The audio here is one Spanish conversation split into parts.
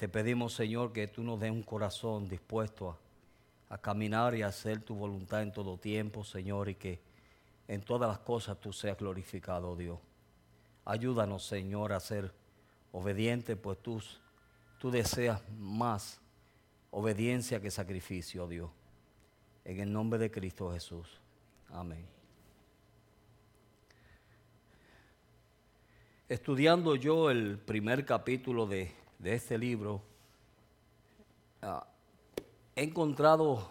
Te pedimos, Señor, que tú nos des un corazón dispuesto a, caminar y a hacer tu voluntad en todo tiempo, Señor, y que en todas las cosas tú seas glorificado, Dios. Ayúdanos, Señor, a ser obedientes, pues tú, tú deseas más obediencia que sacrificio, Dios. En el nombre de Cristo Jesús. Amén. Estudiando yo el primer capítulo de, de este libro, ah, he encontrado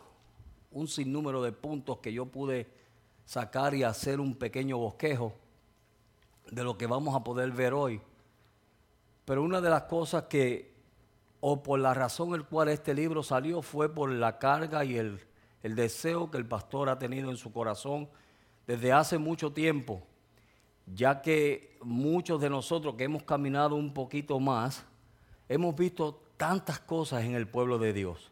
un sinnúmero de puntos que yo pude sacar y hacer un pequeño bosquejo de lo que vamos a poder ver hoy. Pero una de las cosas que, o por la razón el cual este libro salió, fue por la carga y el, el deseo que el pastor ha tenido en su corazón desde hace mucho tiempo, ya que muchos de nosotros que hemos caminado un poquito más, hemos visto tantas cosas en el pueblo de Dios.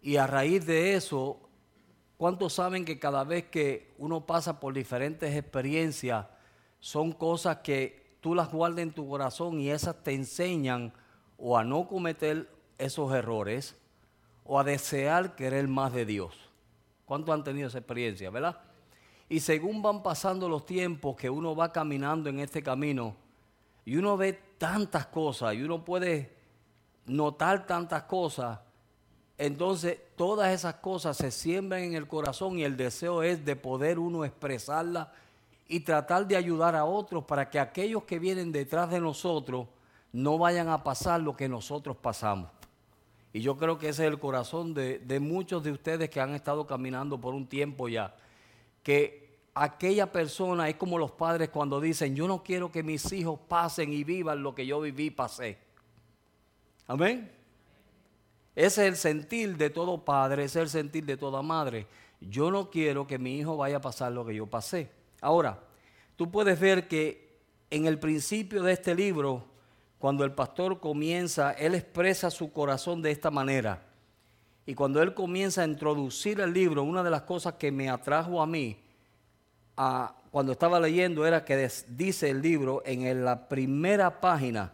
Y a raíz de eso, ¿cuántos saben que cada vez que uno pasa por diferentes experiencias, son cosas que tú las guardas en tu corazón y esas te enseñan o a no cometer esos errores o a desear querer más de Dios? ¿Cuántos han tenido esa experiencia, verdad? Y según van pasando los tiempos que uno va caminando en este camino y uno ve tantas cosas y uno puede notar tantas cosas, entonces todas esas cosas se siembran en el corazón y el deseo es de poder uno expresarlas y tratar de ayudar a otros para que aquellos que vienen detrás de nosotros no vayan a pasar lo que nosotros pasamos. Y yo creo que ese es el corazón de, de muchos de ustedes que han estado caminando por un tiempo ya, que aquella persona es como los padres cuando dicen, yo no quiero que mis hijos pasen y vivan lo que yo viví y pasé. Amén. Ese es el sentir de todo padre, ese es el sentir de toda madre. Yo no quiero que mi hijo vaya a pasar lo que yo pasé. Ahora, tú puedes ver que en el principio de este libro, cuando el pastor comienza, él expresa su corazón de esta manera. Y cuando él comienza a introducir el libro, una de las cosas que me atrajo a mí cuando estaba leyendo era que dice el libro en la primera página,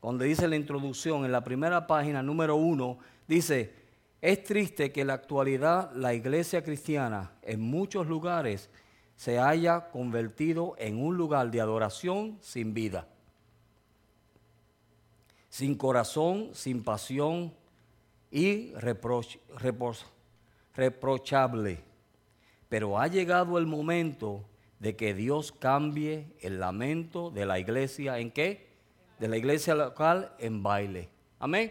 donde dice la introducción, en la primera página número uno, dice, es triste que en la actualidad la iglesia cristiana en muchos lugares se haya convertido en un lugar de adoración sin vida, sin corazón, sin pasión y reprochable. Pero ha llegado el momento de que Dios cambie el lamento de la iglesia en qué? De la iglesia local en baile. Amén.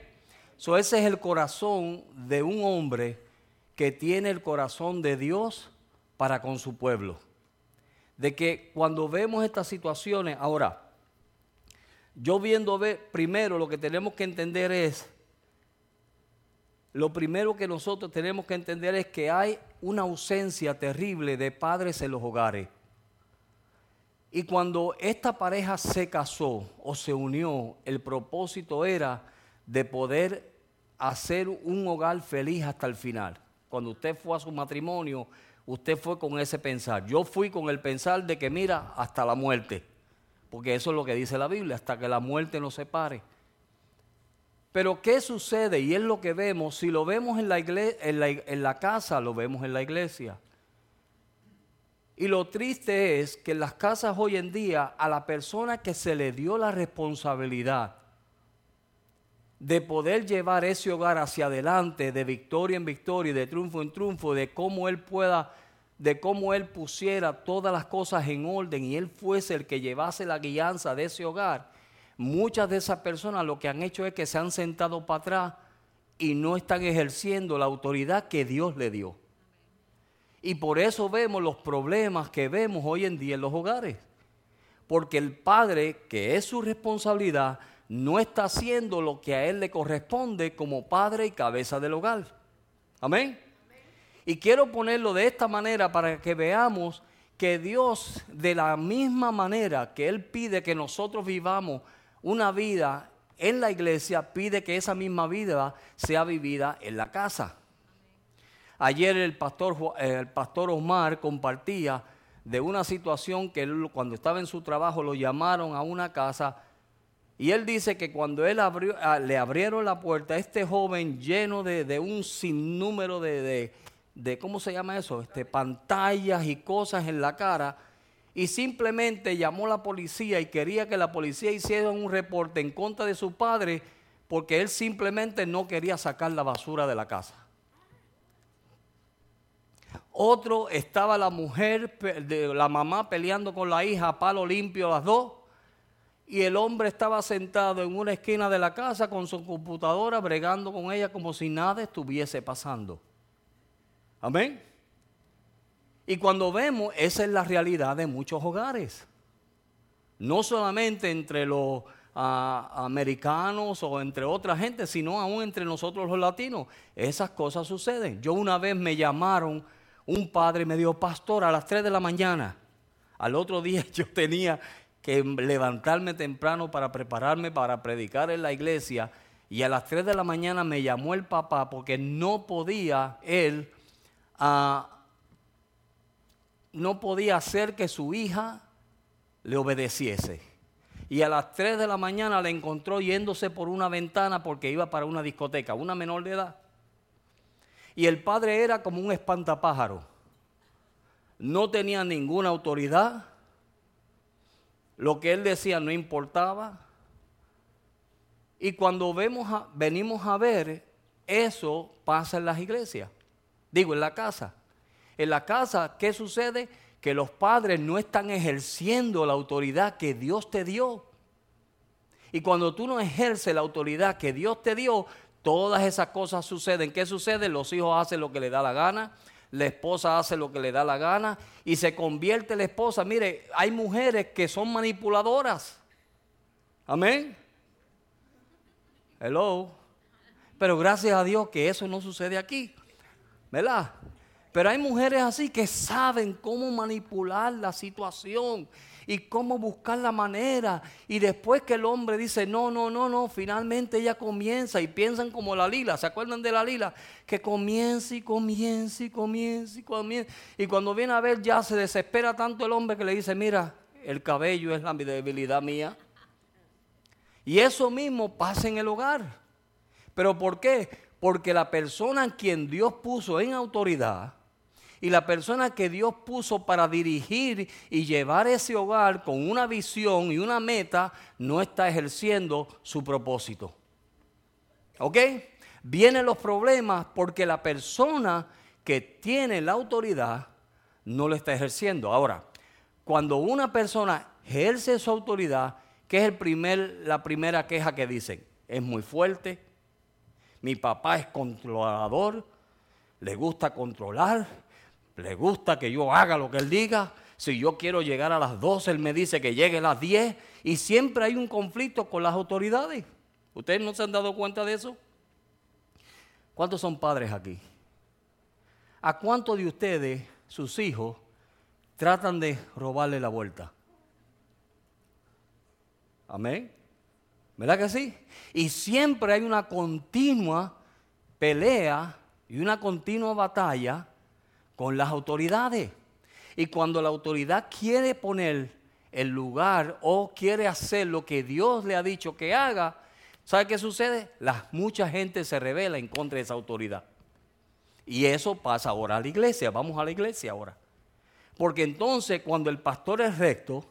So ese es el corazón de un hombre que tiene el corazón de Dios para con su pueblo. De que cuando vemos estas situaciones, ahora, yo viendo primero lo que tenemos que entender es lo primero que nosotros tenemos que entender es que hay una ausencia terrible de padres en los hogares. Y cuando esta pareja se casó o se unió, el propósito era de poder hacer un hogar feliz hasta el final. Cuando usted fue a su matrimonio, usted fue con ese pensar. Yo fui con el pensar de que mira, hasta la muerte. Porque eso es lo que dice la Biblia, hasta que la muerte nos separe. Pero ¿qué sucede? Y es lo que vemos, si lo vemos en la, en la, casa, lo vemos en la iglesia. Y lo triste es que en las casas hoy en día a la persona que se le dio la responsabilidad de poder llevar ese hogar hacia adelante, de victoria en victoria de triunfo en triunfo, de cómo él pueda, de cómo él pusiera todas las cosas en orden y él fuese el que llevase la guianza de ese hogar, muchas de esas personas lo que han hecho es que se han sentado para atrás y no están ejerciendo la autoridad que Dios le dio. Y por eso vemos los problemas que vemos hoy en día en los hogares. Porque el padre, que es su responsabilidad, no está haciendo lo que a él le corresponde como padre y cabeza del hogar. Amén. Y quiero ponerlo de esta manera para que veamos que Dios, de la misma manera que Él pide que nosotros vivamos una vida en la iglesia, pide que esa misma vida sea vivida en la casa. Ayer el pastor, el pastor Omar compartía de una situación que él, cuando estaba en su trabajo lo llamaron a una casa y él dice que cuando él abrió, ah, le abrieron la puerta, este joven lleno de, un sinnúmero de, de, ¿cómo se llama eso? Este, pantallas y cosas en la cara, y simplemente llamó la policía y quería que la policía hiciera un reporte en contra de su padre porque él simplemente no quería sacar la basura de la casa. Otro estaba la mujer, la mamá peleando con la hija palo limpio las dos y el hombre estaba sentado en una esquina de la casa con su computadora, bregando con ella como si nada estuviese pasando. Amén. Y cuando vemos, esa es la realidad de muchos hogares. No solamente entre los ah, americanos o entre otra gente, sino aún entre nosotros los latinos. Esas cosas suceden. Yo una vez me llamaron, un padre me dio pastor a las 3 de la mañana. Al otro día yo tenía que levantarme temprano para prepararme para predicar en la iglesia y a las 3 de la mañana me llamó el papá porque no podía él, ah, no podía hacer que su hija le obedeciese. Y a las 3 de la mañana le encontró yéndose por una ventana porque iba para una discoteca, una menor de edad. Y el padre era como un espantapájaro. No tenía ninguna autoridad, lo que él decía no importaba. Y cuando vemos venimos a ver, eso pasa en las iglesias. Digo, en la casa. En la casa, ¿qué sucede? Que los padres no están ejerciendo la autoridad que Dios te dio. Y cuando tú no ejerces la autoridad que Dios te dio, todas esas cosas suceden. ¿Qué sucede? Los hijos hacen lo que les da la gana, la esposa hace lo que le da la gana y se convierte la esposa. Mire, hay mujeres que son manipuladoras. Amén. Hello. Pero gracias a Dios que eso no sucede aquí. ¿Verdad? Pero hay mujeres así que saben cómo manipular la situación y cómo buscar la manera. Y después que el hombre dice, no, no, no, no, finalmente ella comienza y piensan como la lila. ¿Se acuerdan de la lila? Que comienza y comienza y comienza y comienza. Y cuando viene a ver ya se desespera tanto el hombre que le dice, mira, el cabello es la debilidad mía. Y eso mismo pasa en el hogar. ¿Pero por qué? Porque la persona a quien Dios puso en autoridad, y la persona que Dios puso para dirigir y llevar ese hogar con una visión y una meta no está ejerciendo su propósito. ¿Ok? Vienen los problemas porque la persona que tiene la autoridad no lo está ejerciendo. Ahora, cuando una persona ejerce su autoridad, ¿qué es el primer, la primera queja que dicen? Es muy fuerte, mi papá es controlador, le gusta controlar, le gusta que yo haga lo que él diga. Si yo quiero llegar a las 12, él me dice que llegue a las 10. Y siempre hay un conflicto con las autoridades. ¿Ustedes no se han dado cuenta de eso? ¿Cuántos son padres aquí? ¿A cuántos de ustedes, sus hijos, tratan de robarle la vuelta? Amén. ¿Verdad que sí? Y siempre hay una continua pelea y una continua batalla con las autoridades. Y cuando la autoridad quiere poner el lugar o quiere hacer lo que Dios le ha dicho que haga, ¿sabe qué sucede? La, mucha gente se revela en contra de esa autoridad. Y eso pasa ahora a la iglesia. Vamos a la iglesia ahora. Porque entonces cuando el pastor es recto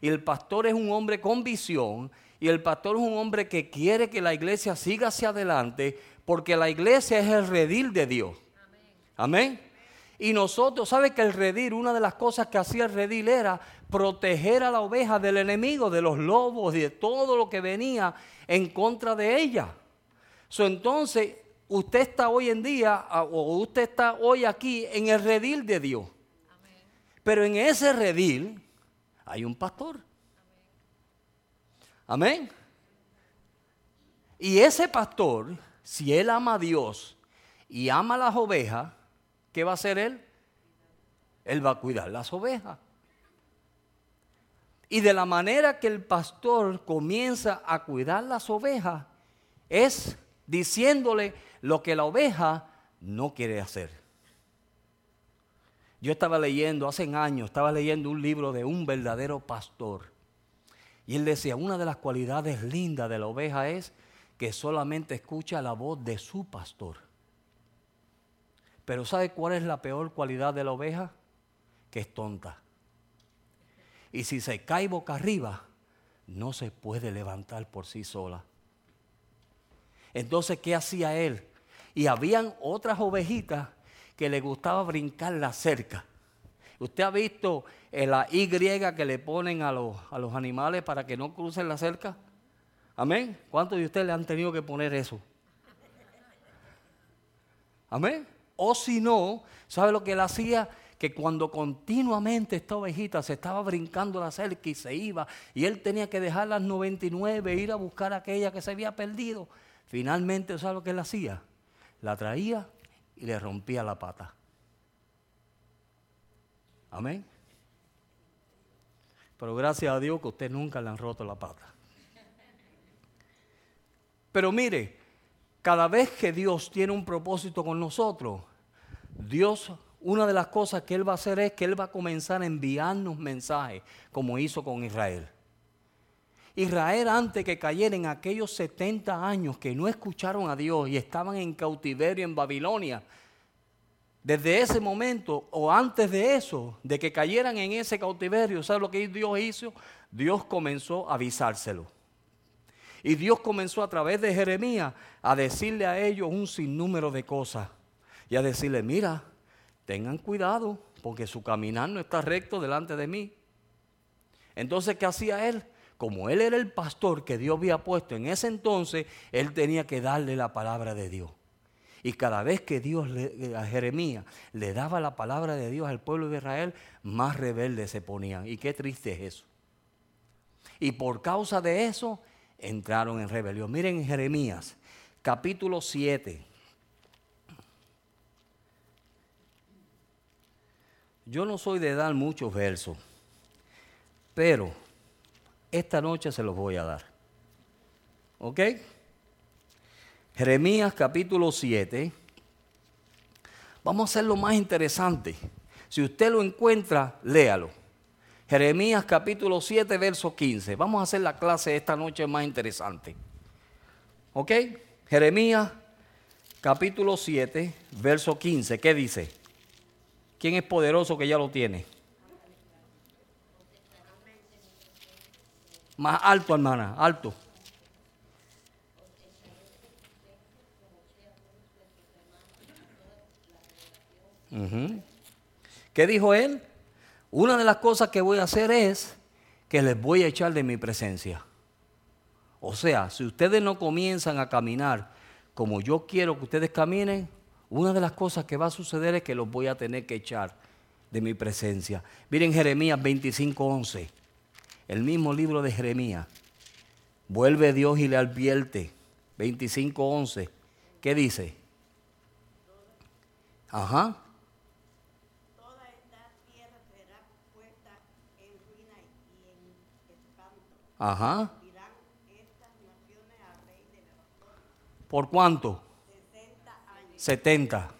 y el pastor es un hombre con visión y el pastor es un hombre que quiere que la iglesia siga hacia adelante, porque la iglesia es el redil de Dios. Amén. Y nosotros, ¿sabe que el redil, una de las cosas que hacía el redil era proteger a la oveja del enemigo, de los lobos y de todo lo que venía en contra de ella? So, entonces, usted está hoy en día, o usted está hoy aquí en el redil de Dios. Pero en ese redil hay un pastor. Amén. Y ese pastor, si él ama a Dios y ama a las ovejas, ¿qué va a hacer él? Él va a cuidar las ovejas. Y de la manera que el pastor comienza a cuidar las ovejas es diciéndole lo que la oveja no quiere hacer. Yo estaba leyendo, hace años, estaba leyendo un libro de un verdadero pastor. Y él decía, una de las cualidades lindas de la oveja es que solamente escucha la voz de su pastor. Pero ¿sabe cuál es la peor cualidad de la oveja? Que es tonta. Y si se cae boca arriba, no se puede levantar por sí sola. Entonces, ¿qué hacía él? Y habían otras ovejitas que le gustaba brincar la cerca. ¿Usted ha visto la Y que le ponen a los, a los animales para que no crucen la cerca? Amén. ¿Cuántos de ustedes le han tenido que poner eso? Amén. O si no, ¿sabe lo que él hacía? Que cuando continuamente esta ovejita se estaba brincando la cerca y se iba, y él tenía que dejar las 99 e ir a buscar aquella que se había perdido, finalmente, ¿sabe lo que él hacía? La traía y le rompía la pata. Amén. Pero gracias a Dios que usted nunca le han roto la pata. Pero mire, cada vez que Dios tiene un propósito con nosotros, Dios, una de las cosas que Él va a hacer es que Él va a comenzar a enviarnos mensajes, como hizo con Israel. Israel antes que cayera en aquellos 70 años que no escucharon a Dios y estaban en cautiverio en Babilonia, desde ese momento o antes de eso, de que cayeran en ese cautiverio, ¿sabe lo que Dios hizo? Dios comenzó a avisárselo. Y Dios comenzó a través de Jeremías a decirle a ellos un sinnúmero de cosas. Y a decirle, mira, tengan cuidado porque su caminar no está recto delante de mí. Entonces, ¿qué hacía él? Como él era el pastor que Dios había puesto en ese entonces, él tenía que darle la palabra de Dios. Y cada vez que Dios a Jeremías le daba la palabra de Dios al pueblo de Israel, más rebeldes se ponían. Y qué triste es eso. Y por causa de eso, entraron en rebelión. Miren Jeremías, capítulo 7. Yo no soy de dar muchos versos, pero esta noche se los voy a dar. ¿Ok? Jeremías capítulo 7. Vamos a hacer lo más interesante. Si usted lo encuentra, léalo. Jeremías capítulo 7, verso 15. Vamos a hacer la clase esta noche más interesante. ¿Ok? Jeremías capítulo 7, verso 15. ¿Qué dice? ¿Quién es poderoso que ya lo tiene? Más alto, hermana, alto. ¿Qué dijo él? Una de las cosas que voy a hacer es que les voy a echar de mi presencia. O sea, si ustedes no comienzan a caminar como yo quiero que ustedes caminen, una de las cosas que va a suceder es que los voy a tener que echar de mi presencia. Miren Jeremías 25:11, el mismo libro de Jeremías. Vuelve Dios y le advierte. 25:11. ¿Qué dice? Ajá. Ajá. ¿Por cuánto? 70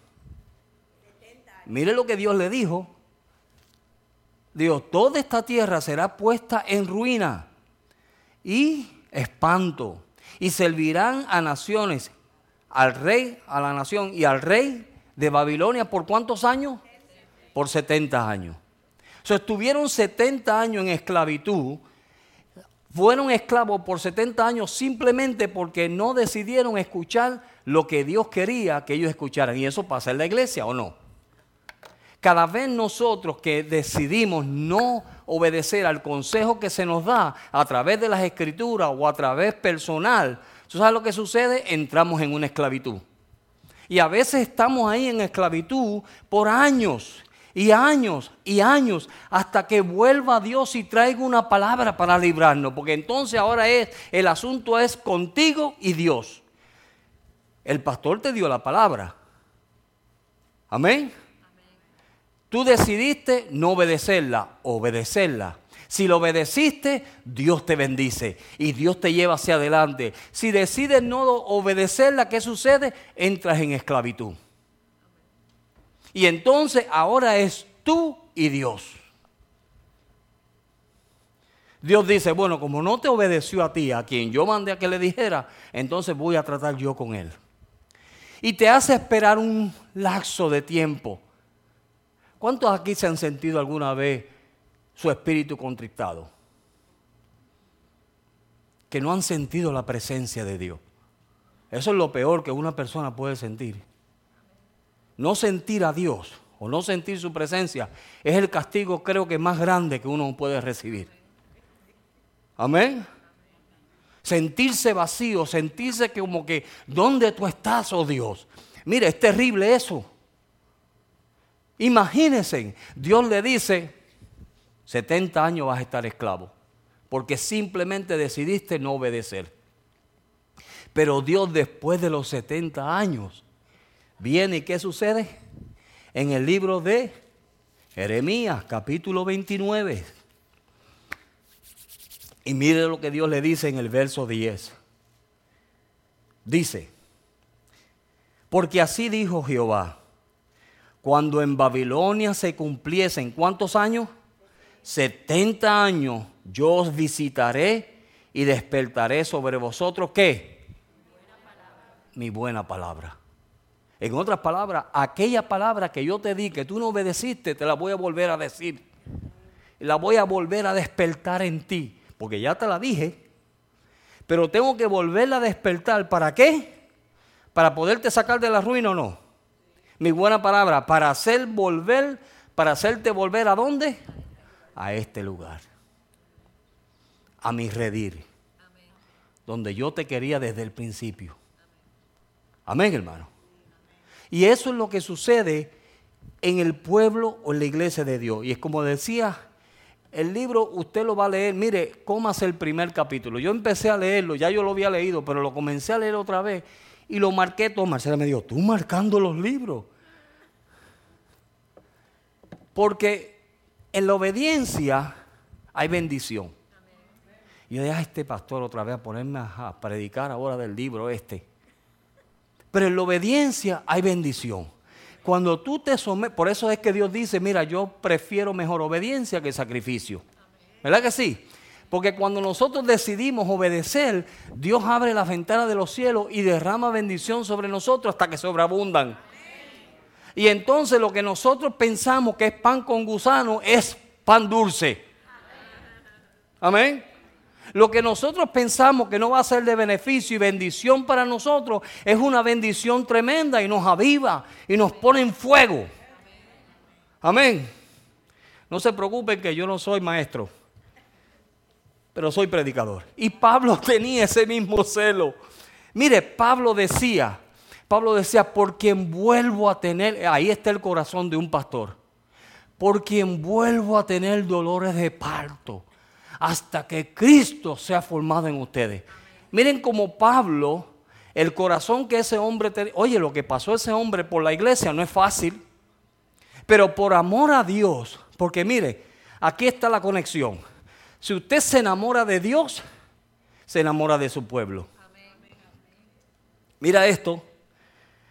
Mire lo que Dios le dijo. Dios, toda esta tierra será puesta en ruina y espanto. Y servirán a naciones, al rey, a la nación y al rey de Babilonia por cuántos años? Por 70 años. O sea, estuvieron 70 años en esclavitud fueron esclavos por 70 años simplemente porque no decidieron escuchar lo que Dios quería que ellos escucharan. Y eso pasa en la iglesia o no. Cada vez nosotros que decidimos no obedecer al consejo que se nos da a través de las escrituras o a través personal, ¿tú sabes lo que sucede? Entramos en una esclavitud. Y a veces estamos ahí en esclavitud por años y años y años hasta que vuelva Dios y traiga una palabra para librarnos, porque entonces ahora es el asunto es contigo y Dios. El pastor te dio la palabra. Amén. Tú decidiste no obedecerla, obedecerla. Si lo obedeciste, Dios te bendice y Dios te lleva hacia adelante. Si decides no obedecerla, ¿qué sucede? Entras en esclavitud. Y entonces ahora es tú y Dios. Dios dice, bueno, como no te obedeció a ti, a quien yo mandé a que le dijera, entonces voy a tratar yo con él. Y te hace esperar un lapso de tiempo. ¿Cuántos aquí se han sentido alguna vez su espíritu contrictado? Que no han sentido la presencia de Dios. Eso es lo peor que una persona puede sentir no sentir a Dios o no sentir su presencia es el castigo creo que más grande que uno puede recibir. Amén. Sentirse vacío, sentirse como que, ¿dónde tú estás, oh Dios? Mire, es terrible eso. Imagínense, Dios le dice, 70 años vas a estar esclavo, porque simplemente decidiste no obedecer. Pero Dios después de los 70 años viene y ¿qué sucede? En el libro de Jeremías, capítulo 29. Y mire lo que Dios le dice en el verso 10. Dice, porque así dijo Jehová, cuando en Babilonia se cumpliesen, ¿cuántos años? 70 años, yo os visitaré y despertaré sobre vosotros, ¿qué? Mi buena palabra. En otras palabras, aquella palabra que yo te di, que tú no obedeciste, te la voy a volver a decir. La voy a volver a despertar en ti, porque ya te la dije. Pero tengo que volverla a despertar. ¿Para qué? ¿Para poderte sacar de la ruina o no? Mi buena palabra, para hacer volver, para hacerte volver a dónde? A este lugar. A mi redir. Donde yo te quería desde el principio. Amén, hermano. Y eso es lo que sucede en el pueblo o en la iglesia de Dios. Y es como decía, el libro usted lo va a leer, mire, cómase el primer capítulo. Yo empecé a leerlo, ya yo lo había leído, pero lo comencé a leer otra vez y lo marqué todo. Marcela me dijo, tú marcando los libros. Porque en la obediencia hay bendición. Y yo dije, a este pastor otra vez a ponerme a predicar ahora del libro este. Pero en la obediencia hay bendición. Cuando tú te sometes, por eso es que Dios dice, mira, yo prefiero mejor obediencia que sacrificio. ¿Verdad que sí? Porque cuando nosotros decidimos obedecer, Dios abre la ventana de los cielos y derrama bendición sobre nosotros hasta que sobreabundan. Y entonces lo que nosotros pensamos que es pan con gusano es pan dulce. Amén. Lo que nosotros pensamos que no va a ser de beneficio y bendición para nosotros es una bendición tremenda y nos aviva y nos pone en fuego. Amén. No se preocupen que yo no soy maestro, pero soy predicador. Y Pablo tenía ese mismo celo. Mire, Pablo decía, Pablo decía, por quien vuelvo a tener, ahí está el corazón de un pastor, por quien vuelvo a tener dolores de parto hasta que Cristo sea formado en ustedes. Miren como Pablo, el corazón que ese hombre tenía, oye, lo que pasó ese hombre por la iglesia no es fácil, pero por amor a Dios, porque mire, aquí está la conexión. Si usted se enamora de Dios, se enamora de su pueblo. Mira esto,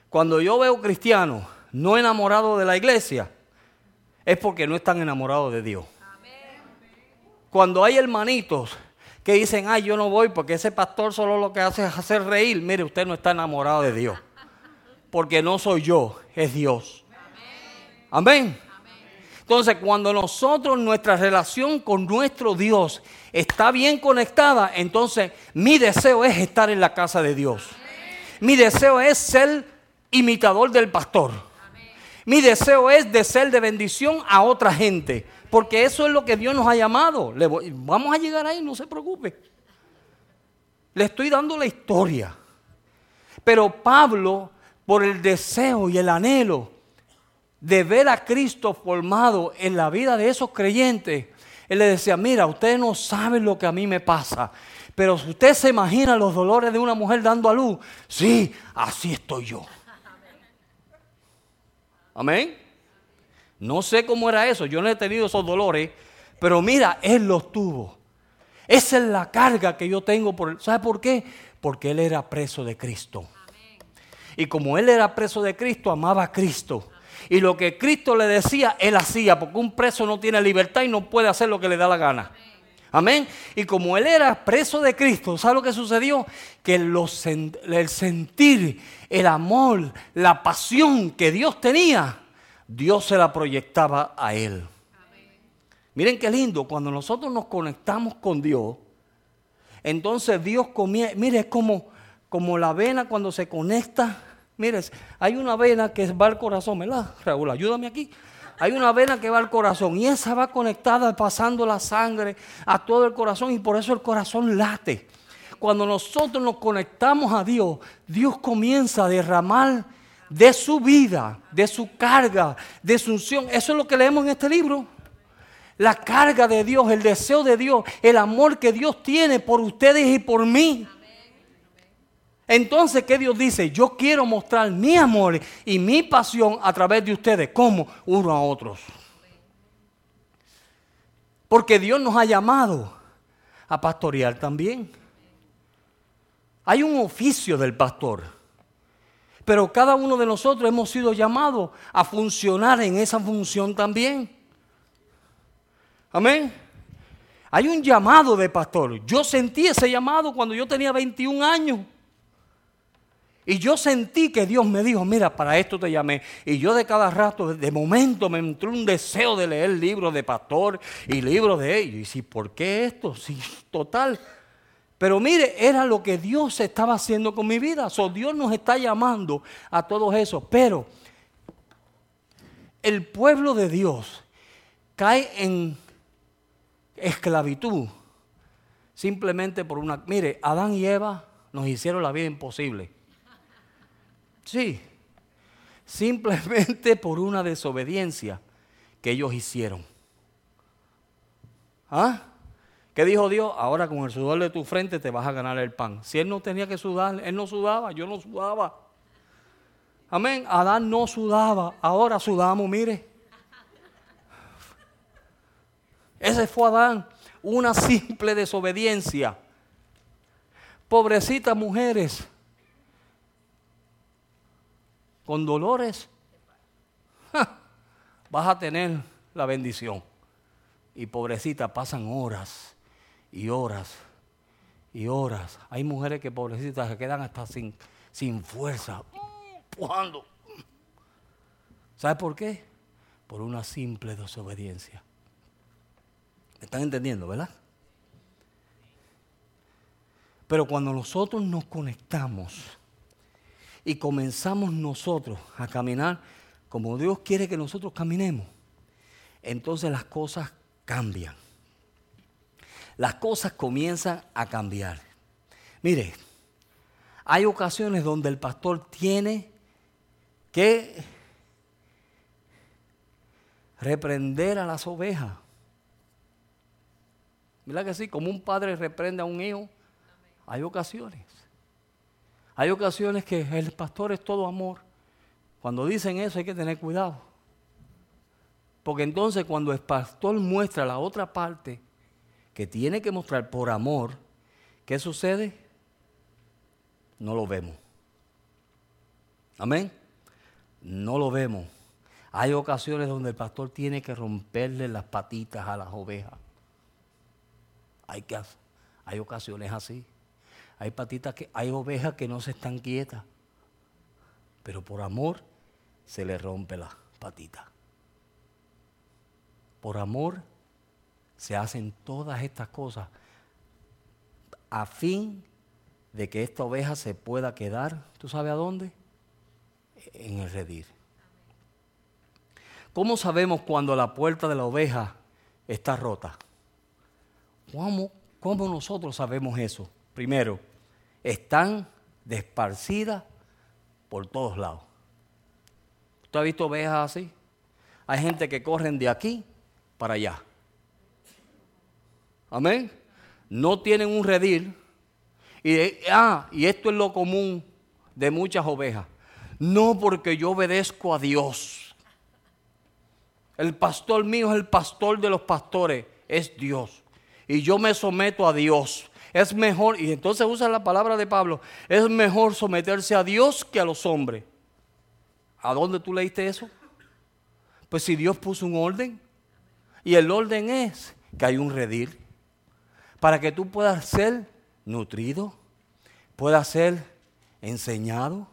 cuando yo veo cristianos no enamorados de la iglesia, es porque no están enamorados de Dios. Cuando hay hermanitos que dicen, ay, yo no voy porque ese pastor solo lo que hace es hacer reír, mire, usted no está enamorado de Dios. Porque no soy yo, es Dios. Amén. Entonces, cuando nosotros, nuestra relación con nuestro Dios está bien conectada, entonces mi deseo es estar en la casa de Dios. Mi deseo es ser imitador del pastor. Mi deseo es de ser de bendición a otra gente. Porque eso es lo que Dios nos ha llamado. vamos a llegar ahí, no se preocupe. Le estoy dando la historia. Pero Pablo, por el deseo y el anhelo, de ver a Cristo formado en la vida de esos creyentes, él le decía, mira, ustedes no saben lo que a mí me pasa, pero si usted se imagina los dolores de una mujer dando a luz, sí, así estoy yo. Amén. No sé cómo era eso, yo no he tenido esos dolores, pero mira, Él los tuvo. Esa es la carga que yo tengo por ¿Sabe por qué? Porque Él era preso de Cristo. Y como Él era preso de Cristo, amaba a Cristo. Y lo que Cristo le decía, Él hacía, porque un preso no tiene libertad y no puede hacer lo que le da la gana. Amén. Y como él era preso de Cristo, ¿sabe lo que sucedió? Que el sentir, el amor, la pasión que Dios tenía, Dios se la proyectaba a él. Miren qué lindo, cuando nosotros nos conectamos con Dios, entonces Dios comienza, mire, es como, como la vena cuando se conecta. Mire, hay una vena que va al corazón, ¿verdad? Raúl, ayúdame aquí. Hay una vena que va al corazón y esa va conectada pasando la sangre a todo el corazón y por eso el corazón late. Cuando nosotros nos conectamos a Dios, Dios comienza a derramar de su vida, de su carga, de su unción. Eso es lo que leemos en este libro. La carga de Dios, el deseo de Dios, el amor que Dios tiene por ustedes y por mí. Entonces, ¿qué Dios dice? Yo quiero mostrar mi amor y mi pasión a través de ustedes, como uno a otros. Porque Dios nos ha llamado a pastorear también. Hay un oficio del pastor, pero cada uno de nosotros hemos sido llamados a funcionar en esa función también. Amén. Hay un llamado de pastor. Yo sentí ese llamado cuando yo tenía 21 años. Y yo sentí que Dios me dijo, mira, para esto te llamé. Y yo de cada rato, de momento me entró un deseo de leer libros de pastor y libros de ellos. Y si, ¿por qué esto? Sí, total. Pero mire, era lo que Dios estaba haciendo con mi vida. So, Dios nos está llamando a todos esos. Pero el pueblo de Dios cae en esclavitud simplemente por una... Mire, Adán y Eva nos hicieron la vida imposible. Sí, simplemente por una desobediencia que ellos hicieron. ¿Ah? ¿Qué dijo Dios? Ahora con el sudor de tu frente te vas a ganar el pan. Si él no tenía que sudar, él no sudaba, yo no sudaba. Amén. Adán no sudaba, ahora sudamos, mire. Ese fue Adán, una simple desobediencia. Pobrecitas mujeres, con dolores, vas a tener la bendición. Y pobrecita, pasan horas y horas y horas. Hay mujeres que pobrecitas se quedan hasta sin, sin fuerza, empujando. ¿Sabe por qué? Por una simple desobediencia. ¿Me están entendiendo, verdad? Pero cuando nosotros nos conectamos, y comenzamos nosotros a caminar como Dios quiere que nosotros caminemos, entonces las cosas cambian. Las cosas comienzan a cambiar. Mire, hay ocasiones donde el pastor tiene que reprender a las ovejas. Mira que sí, como un padre reprende a un hijo, hay ocasiones. Hay ocasiones que el pastor es todo amor. Cuando dicen eso hay que tener cuidado. Porque entonces cuando el pastor muestra la otra parte que tiene que mostrar por amor, ¿qué sucede? No lo vemos. Amén. No lo vemos. Hay ocasiones donde el pastor tiene que romperle las patitas a las ovejas. Hay, que, hay ocasiones así. Hay patitas que, hay ovejas que no se están quietas. Pero por amor se le rompe la patita. Por amor se hacen todas estas cosas a fin de que esta oveja se pueda quedar, ¿tú sabes a dónde? En el redir. ¿Cómo sabemos cuando la puerta de la oveja está rota? ¿Cómo, cómo nosotros sabemos eso? primero, están desparcidas por todos lados. ¿Usted ha visto ovejas así? hay gente que corren de aquí para allá. Amén. No tienen un redil. Y, ah, y esto es lo común de muchas ovejas. No porque yo obedezco a Dios. El pastor mío es el pastor de los pastores, es Dios. Y yo me someto a Dios. Es mejor, y entonces usa la palabra de Pablo, es mejor someterse a Dios que a los hombres. ¿A dónde tú leíste eso? Pues si Dios puso un orden, y el orden es que hay un redil, para que tú puedas ser nutrido, puedas ser enseñado,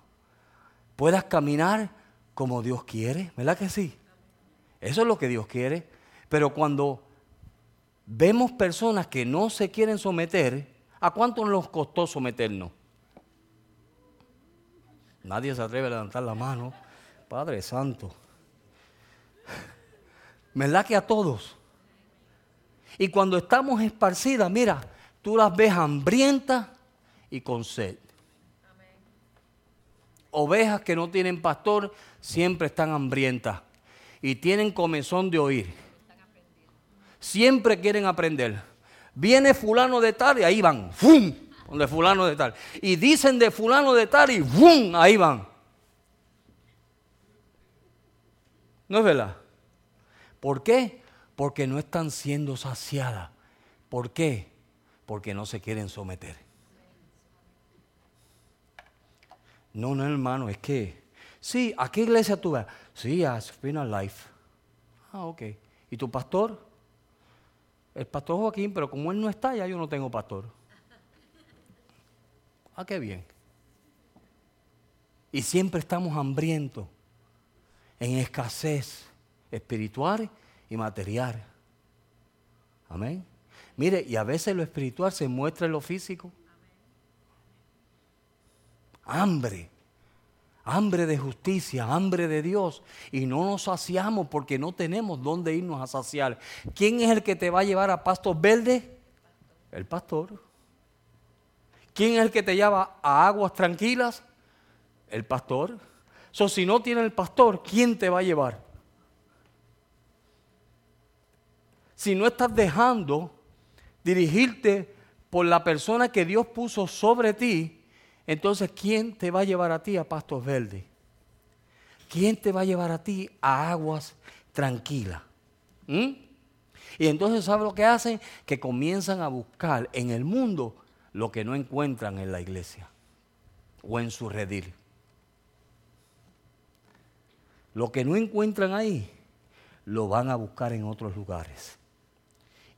puedas caminar como Dios quiere, ¿verdad que sí? Eso es lo que Dios quiere. Pero cuando vemos personas que no se quieren someter, ¿a cuánto nos costó someternos? Nadie se atreve a levantar la mano. Padre Santo. ¿Verdad que a todos? Y cuando estamos esparcidas, mira, tú las ves hambrientas y con sed. Ovejas que no tienen pastor siempre están hambrientas y tienen comezón de oír. Siempre quieren aprender. Viene fulano de tal y ahí van. ¡Fum! De fulano de tal. Y dicen de fulano de tal y ¡fum! Ahí van. ¿No es verdad? ¿Por qué? Porque no están siendo saciadas. ¿Por qué? Porque no se quieren someter. No, no, hermano, es que, sí, ¿a qué iglesia tú vas? Sí, a Spinal Life. Ah, ok. ¿Y tu pastor? El pastor Joaquín, pero como él no está, ya yo no tengo pastor. Ah, qué bien. Y siempre estamos hambrientos, en escasez espiritual y material. Amén. Mire, y a veces lo espiritual se muestra en lo físico hambre, hambre de justicia, hambre de Dios. Y no nos saciamos porque no tenemos dónde irnos a saciar. ¿Quién es el que te va a llevar a pastos verdes? El pastor. ¿Quién es el que te lleva a aguas tranquilas? El pastor. So, si no tiene el pastor, ¿quién te va a llevar? Si no estás dejando dirigirte por la persona que Dios puso sobre ti, entonces, ¿quién te va a llevar a ti a pastos verdes? ¿Quién te va a llevar a ti a aguas tranquilas? ¿Mm? Y entonces, ¿sabes lo que hacen? Que comienzan a buscar en el mundo lo que no encuentran en la iglesia o en su redil. Lo que no encuentran ahí, lo van a buscar en otros lugares.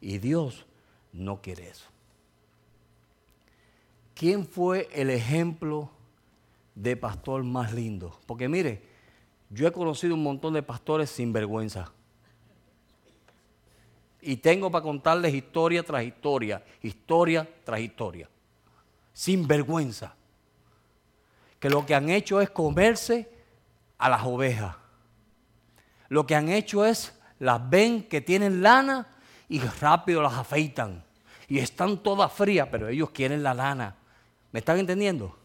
Y Dios no quiere eso. ¿quién fue el ejemplo de pastor más lindo? Porque mire, yo he conocido un montón de pastores sin vergüenza. Y tengo para contarles historia tras historia, historia tras historia. Sin vergüenza. Que lo que han hecho es comerse a las ovejas. Lo que han hecho es, las ven que tienen lana y rápido las afeitan. Y están todas frías, pero ellos quieren la lana. ¿Me están entendiendo?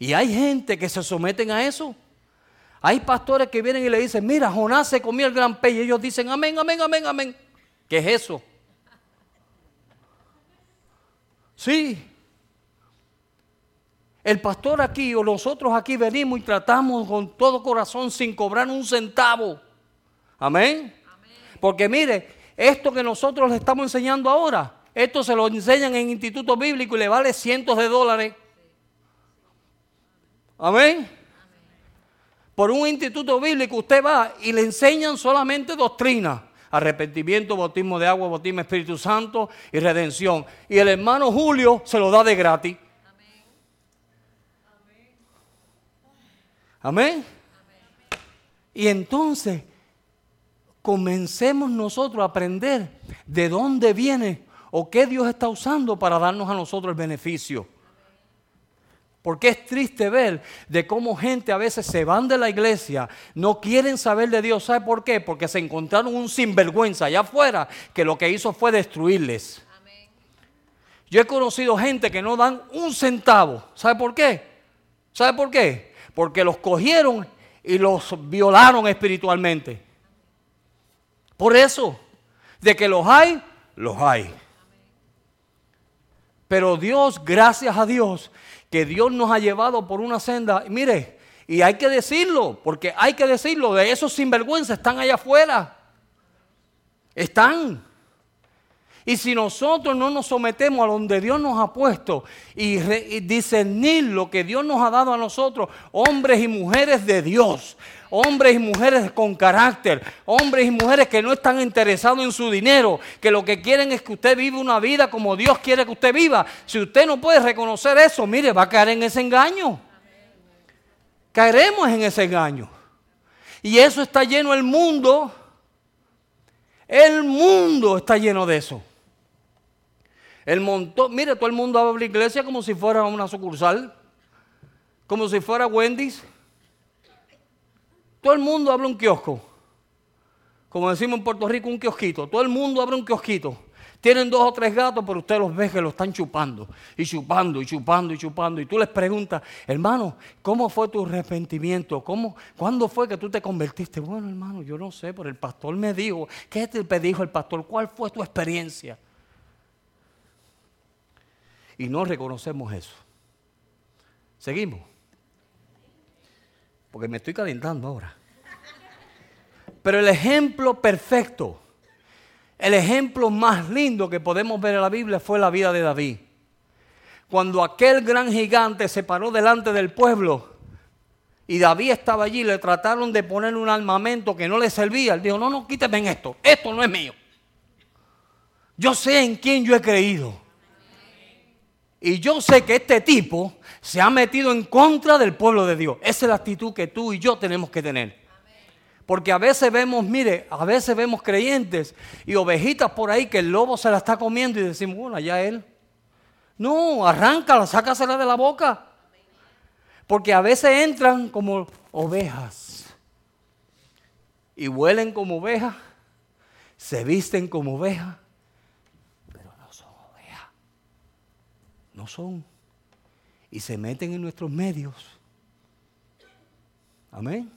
Y hay gente que se someten a eso. Hay pastores que vienen y le dicen, mira, Jonás se comió el gran pez. Y ellos dicen, amén, amén, amén, amén. ¿Qué es eso? Sí. El pastor aquí o nosotros aquí venimos y tratamos con todo corazón sin cobrar un centavo. Amén. Porque mire, esto que nosotros le estamos enseñando ahora, esto se lo enseñan en instituto bíblico y le vale cientos de dólares. Amén. Por un instituto bíblico usted va y le enseñan solamente doctrina. Arrepentimiento, bautismo de agua, bautismo Espíritu Santo y redención. Y el hermano Julio se lo da de gratis. Amén. Y entonces comencemos nosotros a aprender de dónde viene o qué Dios está usando para darnos a nosotros el beneficio. Porque es triste ver de cómo gente a veces se van de la iglesia, no quieren saber de Dios. ¿Sabe por qué? Porque se encontraron un sinvergüenza allá afuera que lo que hizo fue destruirles. Yo he conocido gente que no dan un centavo. ¿Sabe por qué? ¿Sabe por qué? Porque los cogieron y los violaron espiritualmente. Por eso, de que los hay, los hay. Pero Dios, gracias a Dios, que Dios nos ha llevado por una senda, mire, y hay que decirlo, porque hay que decirlo, de esos sinvergüenzas están allá afuera. Están. Y si nosotros no nos sometemos a donde Dios nos ha puesto y, discernir lo que Dios nos ha dado a nosotros, hombres y mujeres de Dios, hombres y mujeres con carácter, hombres y mujeres que no están interesados en su dinero, que lo que quieren es que usted viva una vida como Dios quiere que usted viva. Si usted no puede reconocer eso, mire, va a caer en ese engaño. Caeremos en ese engaño. Y eso está lleno el mundo. El mundo está lleno de eso. El montón, mire, todo el mundo habla la iglesia como si fuera una sucursal, como si fuera Wendy's. Todo el mundo habla un kiosco. Como decimos en Puerto Rico, un kiosquito. Todo el mundo abre un kiosquito. Tienen dos o tres gatos, pero usted los ve que lo están chupando, y chupando, y chupando, y chupando. Y tú les preguntas, hermano, ¿cómo fue tu arrepentimiento? ¿Cómo, ¿Cuándo fue que tú te convertiste? Bueno, hermano, yo no sé, pero el pastor me dijo. ¿Qué te dijo el pastor? ¿Cuál fue tu experiencia? Y no reconocemos eso. Seguimos. Porque me estoy calentando ahora. Pero el ejemplo perfecto el ejemplo más lindo que podemos ver en la Biblia fue la vida de David. Cuando aquel gran gigante se paró delante del pueblo y David estaba allí, le trataron de poner un armamento que no le servía. Él dijo, no, no, quíteme esto, esto no es mío. Yo sé en quién yo he creído. Y yo sé que este tipo se ha metido en contra del pueblo de Dios. Esa es la actitud que tú y yo tenemos que tener. Porque a veces vemos, mire, a veces vemos creyentes y ovejitas por ahí que el lobo se la está comiendo y decimos, bueno, allá él. No, arráncala, sácasela de la boca. Porque a veces entran como ovejas y huelen como ovejas, se visten como ovejas, pero no son ovejas. No son. Y se meten en nuestros medios. Amén.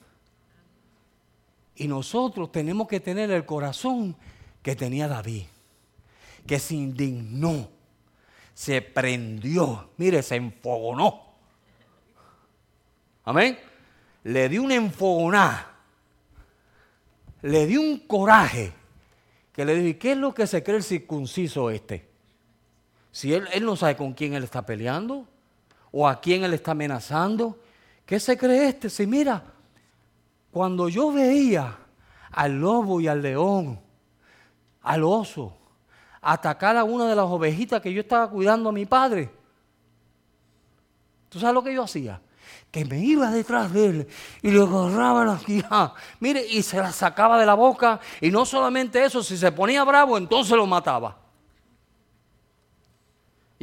Y nosotros tenemos que tener el corazón que tenía David, que se indignó, se prendió, mire, se enfogonó. Amén. Le dio una enfogonada, le dio un coraje, que le dijo, qué es lo que se cree el circunciso este? Si él, él no sabe con quién él está peleando, o a quién él está amenazando, ¿qué se cree este? Si mira, cuando yo veía al lobo y al león, al oso, atacar a una de las ovejitas que yo estaba cuidando a mi padre, ¿tú sabes lo que yo hacía? Que me iba detrás de él y le agarraba la quija. Mire, y se la sacaba de la boca. Y no solamente eso, si se ponía bravo, entonces lo mataba.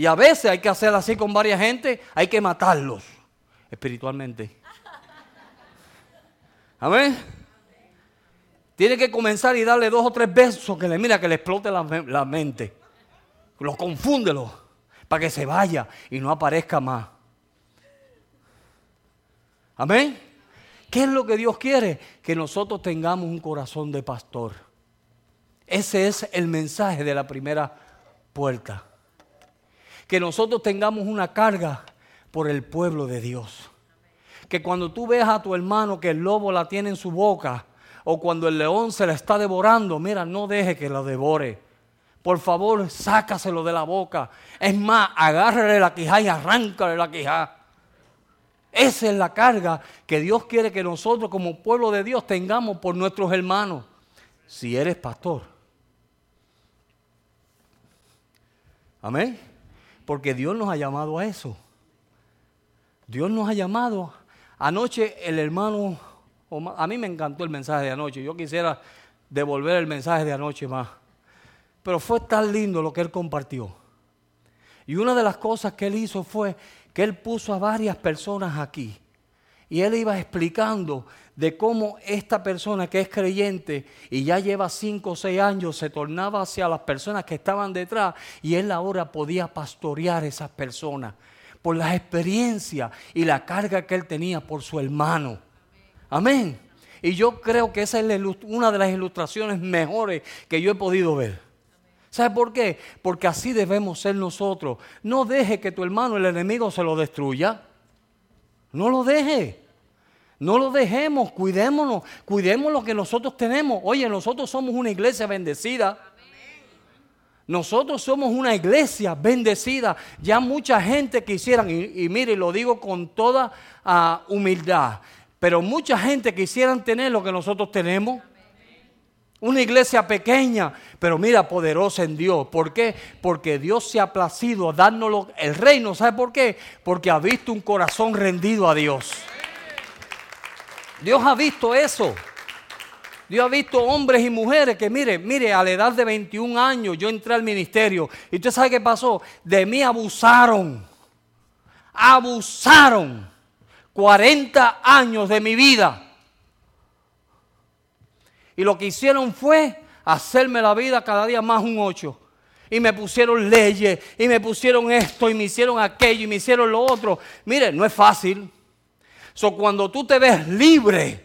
Y a veces hay que hacer así con varias gente, hay que matarlos espiritualmente. Amén. Tiene que comenzar y darle dos o tres besos que le mira que le explote la, la mente. Lo confúndelo para que se vaya y no aparezca más. Amén. ¿Qué es lo que Dios quiere? Que nosotros tengamos un corazón de pastor. Ese es el mensaje de la primera puerta. Que nosotros tengamos una carga por el pueblo de Dios que cuando tú ves a tu hermano que el lobo la tiene en su boca o cuando el león se la está devorando, mira, no deje que la devore. Por favor, sácaselo de la boca. Es más, agárrale la quijá y arráncale la quijá. Esa es la carga que Dios quiere que nosotros como pueblo de Dios tengamos por nuestros hermanos. Si eres pastor. Amén. Porque Dios nos ha llamado a eso. Dios nos ha llamado Anoche el hermano, a mí me encantó el mensaje de anoche, yo quisiera devolver el mensaje de anoche más, pero fue tan lindo lo que él compartió. Y una de las cosas que él hizo fue que él puso a varias personas aquí. Y él iba explicando de cómo esta persona que es creyente y ya lleva cinco o seis años se tornaba hacia las personas que estaban detrás y él ahora podía pastorear esas personas por la experiencia y la carga que él tenía por su hermano. Amén. Y yo creo que esa es una de las ilustraciones mejores que yo he podido ver. ¿Sabe por qué? Porque así debemos ser nosotros. No deje que tu hermano, el enemigo, se lo destruya. No lo deje. No lo dejemos, cuidémonos, cuidemos lo que nosotros tenemos. Oye, nosotros somos una iglesia bendecida. Nosotros somos una iglesia bendecida. Ya mucha gente quisiera, y, y mire, lo digo con toda ah, humildad, pero mucha gente quisieran tener lo que nosotros tenemos. Una iglesia pequeña, pero mira, poderosa en Dios. ¿Por qué? Porque Dios se ha placido a darnos el reino. ¿Sabe por qué? Porque ha visto un corazón rendido a Dios. Dios ha visto eso. Dios ha visto hombres y mujeres que, mire, mire, a la edad de 21 años yo entré al ministerio. ¿Y usted sabe qué pasó? De mí abusaron. Abusaron. 40 años de mi vida. Y lo que hicieron fue hacerme la vida cada día más un ocho. Y me pusieron leyes, y me pusieron esto, y me hicieron aquello, y me hicieron lo otro. Mire, no es fácil. So, cuando tú te ves libre,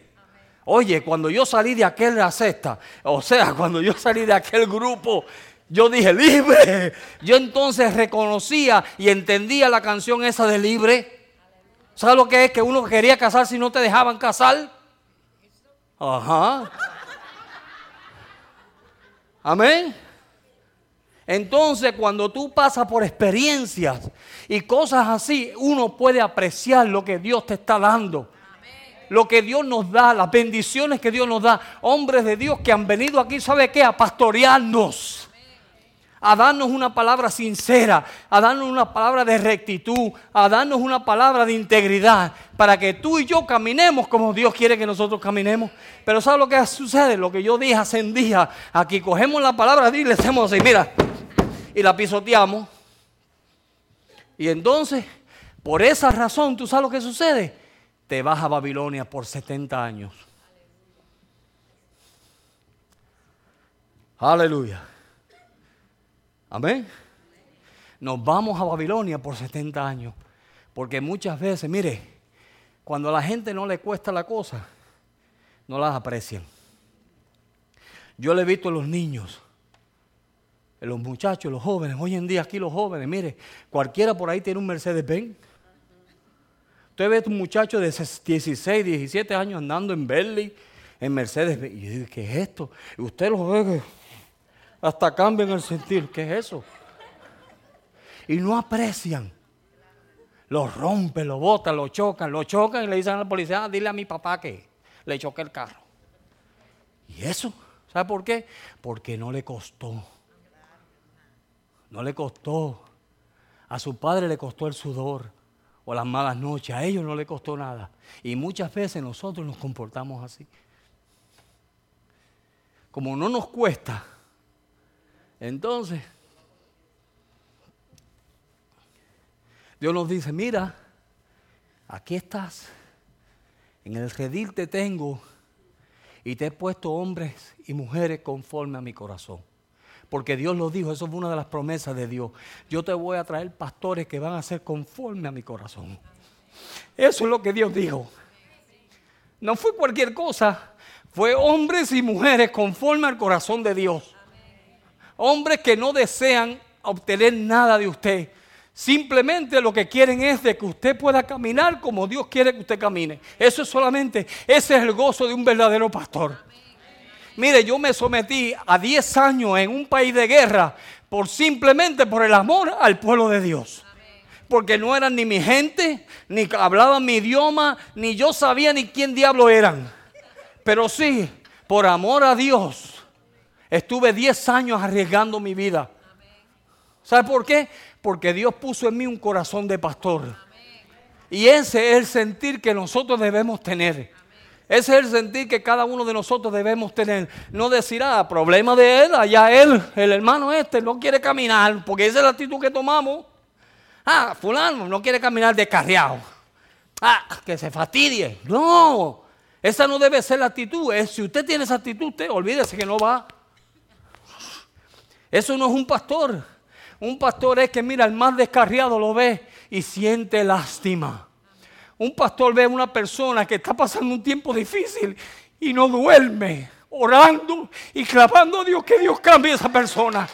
oye, cuando yo salí de aquella cesta, o sea, cuando yo salí de aquel grupo, yo dije libre. Yo entonces reconocía y entendía la canción esa de libre. ¿Sabes lo que es? Que uno quería casar si no te dejaban casar. Ajá. Amén. Entonces, cuando tú pasas por experiencias y cosas así, uno puede apreciar lo que Dios te está dando. Lo que Dios nos da, las bendiciones que Dios nos da. Hombres de Dios que han venido aquí, ¿sabe qué? A pastorearnos a darnos una palabra sincera, a darnos una palabra de rectitud, a darnos una palabra de integridad, para que tú y yo caminemos como Dios quiere que nosotros caminemos. Pero ¿sabes lo que sucede? Lo que yo dije hace un día, aquí cogemos la palabra y le hacemos así, mira, y la pisoteamos. Y entonces, por esa razón, ¿tú sabes lo que sucede? Te vas a Babilonia por 70 años. Aleluya. Amén. Nos vamos a Babilonia por 70 años. Porque muchas veces, mire, cuando a la gente no le cuesta la cosa, no las aprecian. Yo le he visto en los niños, en los muchachos, los jóvenes. Hoy en día aquí los jóvenes, mire, cualquiera por ahí tiene un Mercedes-Benz. Usted ve a un muchacho de 16, 17 años andando en Bentley, en Mercedes-Benz. Y yo digo, ¿qué es esto? Y usted lo ve hasta cambian el sentir. ¿Qué es eso? Y no aprecian. Lo rompen, lo botan, lo chocan, lo chocan y le dicen a la policía, ah, dile a mi papá que le choque el carro. ¿Y eso? ¿Sabe por qué? Porque no le costó. No le costó. A su padre le costó el sudor o las malas noches. A ellos no le costó nada. Y muchas veces nosotros nos comportamos así. Como no nos cuesta, entonces, Dios nos dice, mira, aquí estás, en el redil te tengo y te he puesto hombres y mujeres conforme a mi corazón. Porque Dios lo dijo, eso fue una de las promesas de Dios. Yo te voy a traer pastores que van a ser conforme a mi corazón. Eso es lo que Dios dijo. No fue cualquier cosa, fue hombres y mujeres conforme al corazón de Dios. Hombres que no desean obtener nada de usted. Simplemente lo que quieren es de que usted pueda caminar como Dios quiere que usted camine. Eso es solamente, ese es el gozo de un verdadero pastor. Mire, yo me sometí a 10 años en un país de guerra por simplemente por el amor al pueblo de Dios. Porque no eran ni mi gente, ni hablaban mi idioma, ni yo sabía ni quién diablo eran. Pero sí, por amor a Dios, Estuve 10 años arriesgando mi vida. ¿Sabe por qué? Porque Dios puso en mí un corazón de pastor. Y ese es el sentir que nosotros debemos tener. Ese es el sentir que cada uno de nosotros debemos tener. No decir, ah, problema de él, allá él, el hermano este, no quiere caminar, porque esa es la actitud que tomamos. Ah, fulano no quiere caminar descarriado. Ah, que se fastidie. No, esa no debe ser la actitud. si usted tiene esa actitud, usted olvídese que no va. Eso no es un pastor. Un pastor es que mira al más descarriado lo ve y siente lástima. Un pastor ve a una persona que está pasando un tiempo difícil y no duerme, orando y clamando a Dios que Dios cambie a esa persona.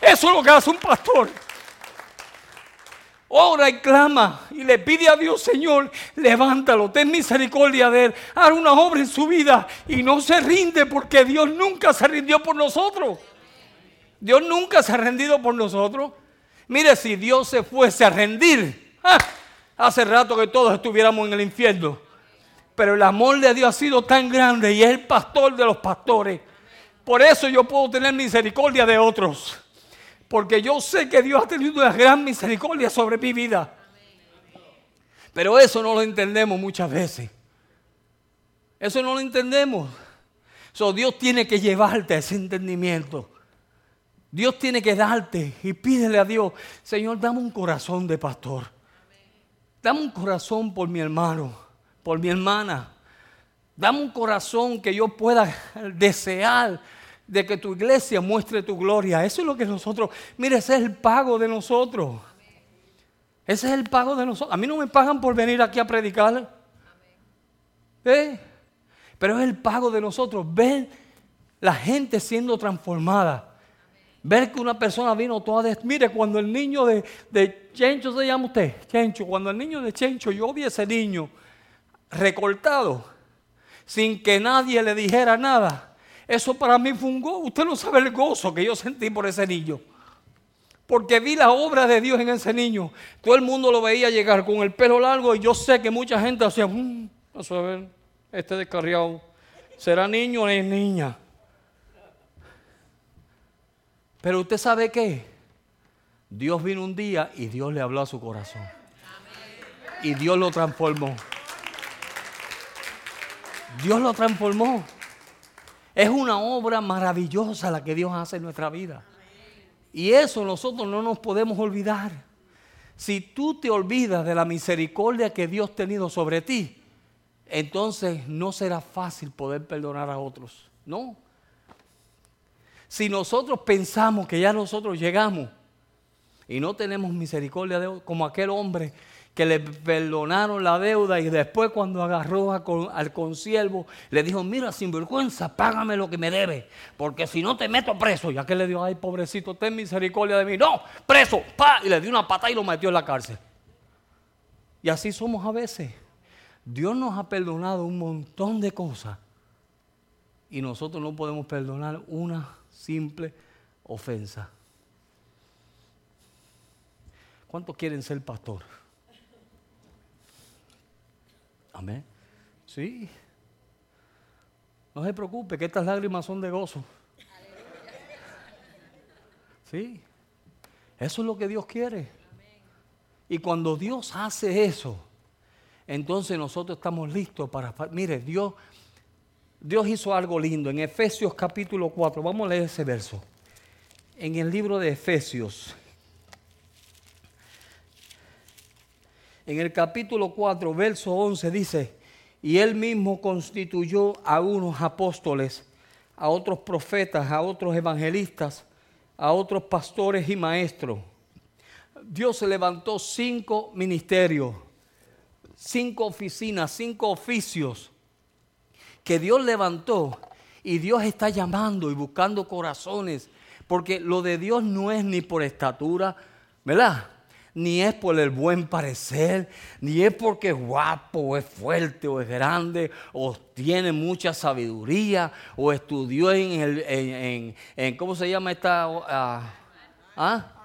Eso es lo que hace un pastor. Ora y clama y le pide a Dios, Señor, levántalo, ten misericordia de él, haz una obra en su vida y no se rinde porque Dios nunca se rindió por nosotros. Dios nunca se ha rendido por nosotros. Mire, si Dios se fuese a rendir, ¡ah! hace rato que todos estuviéramos en el infierno. Pero el amor de Dios ha sido tan grande y es el pastor de los pastores. Por eso yo puedo tener misericordia de otros. Porque yo sé que Dios ha tenido una gran misericordia sobre mi vida. Pero eso no lo entendemos muchas veces. Eso no lo entendemos. So, Dios tiene que llevarte a ese entendimiento. Dios tiene que darte y pídele a Dios, Señor, dame un corazón de pastor. Dame un corazón por mi hermano, por mi hermana. Dame un corazón que yo pueda desear de que tu iglesia muestre tu gloria. Eso es lo que nosotros, mire, ese es el pago de nosotros. Ese es el pago de nosotros. A mí no me pagan por venir aquí a predicar. ¿Eh? Pero es el pago de nosotros. Ver la gente siendo transformada. Ver que una persona vino toda Mire, cuando el niño de, de Chencho se llama usted, Chencho, cuando el niño de Chencho, yo vi ese niño recortado, sin que nadie le dijera nada. Eso para mí fue un gozo. Usted no sabe el gozo que yo sentí por ese niño. Porque vi la obra de Dios en ese niño. Todo el mundo lo veía llegar con el pelo largo y yo sé que mucha gente hacía, mmm, a ver, este descarriado, ¿será niño o es niña? Pero usted sabe qué? Dios vino un día y Dios le habló a su corazón. Y Dios lo transformó. Dios lo transformó. Es una obra maravillosa la que Dios hace en nuestra vida. Y eso nosotros no nos podemos olvidar. Si tú te olvidas de la misericordia que Dios ha tenido sobre ti, entonces no será fácil poder perdonar a otros. No. Si nosotros pensamos que ya nosotros llegamos y no tenemos misericordia de como aquel hombre que le perdonaron la deuda y después cuando agarró al consiervo le dijo, mira, sinvergüenza, págame lo que me debe, porque si no te meto preso. Ya que le dijo, ay, pobrecito, ten misericordia de mí. No, preso, pa, y le dio una patada y lo metió en la cárcel. Y así somos a veces. Dios nos ha perdonado un montón de cosas y nosotros no podemos perdonar una simple ofensa. ¿Cuántos quieren ser pastor? Amén. Sí. No se preocupe, que estas lágrimas son de gozo. Sí. Eso es lo que Dios quiere. Y cuando Dios hace eso, entonces nosotros estamos listos para... Mire, Dios Dios hizo algo lindo. En Efesios capítulo 4, vamos a leer ese verso. En el libro de Efesios, en el capítulo 4, verso 11 dice, y él mismo constituyó a unos apóstoles, a otros profetas, a otros evangelistas, a otros pastores y maestros. Dios levantó cinco ministerios, cinco oficinas, cinco oficios que Dios levantó y Dios está llamando y buscando corazones, porque lo de Dios no es ni por estatura, ¿verdad? Ni es por el buen parecer, ni es porque es guapo, o es fuerte, o es grande, o tiene mucha sabiduría, o estudió en el, en, ¿cómo se llama esta? ah, ¿ah?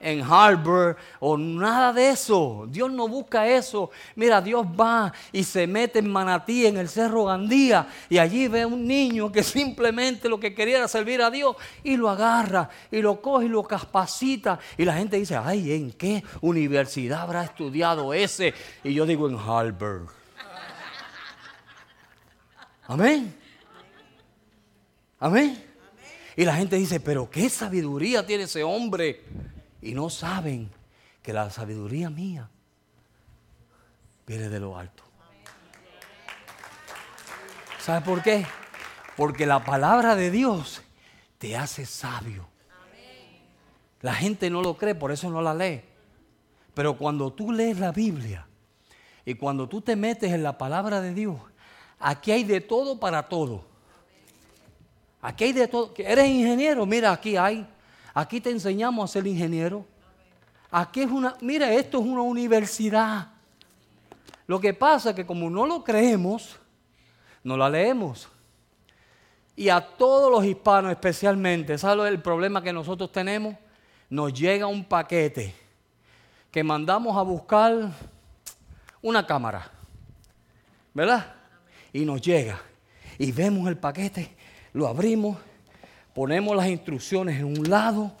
En Harvard o nada de eso. Dios no busca eso. Mira, Dios va y se mete en Manatí, en el Cerro Gandía, y allí ve a un niño que simplemente lo que quería era servir a Dios y lo agarra y lo coge y lo capacita. Y la gente dice, ay, ¿en qué universidad habrá estudiado ese? Y yo digo, en Harvard. Amén. Amén. Y la gente dice, pero qué sabiduría tiene ese hombre y no saben que la sabiduría mía viene de lo alto. ¿Sabe por qué? Porque la palabra de Dios te hace sabio. La gente no lo cree, por eso no la lee. Pero cuando tú lees la Biblia, Y cuando tú te metes en la palabra de Dios, aquí hay de todo para todo. Aquí hay de todo. ¿Eres ingeniero? Mira, aquí hay. Aquí te enseñamos a ser ingeniero. Aquí es una, mira, esto es una universidad. Lo que pasa es que como no lo creemos, no la leemos. Y a todos los hispanos especialmente, ¿sabes el problema que nosotros tenemos? Nos llega un paquete que mandamos a buscar una cámara, ¿verdad? Y nos llega. Y vemos el paquete, lo abrimos, ponemos las instrucciones en un lado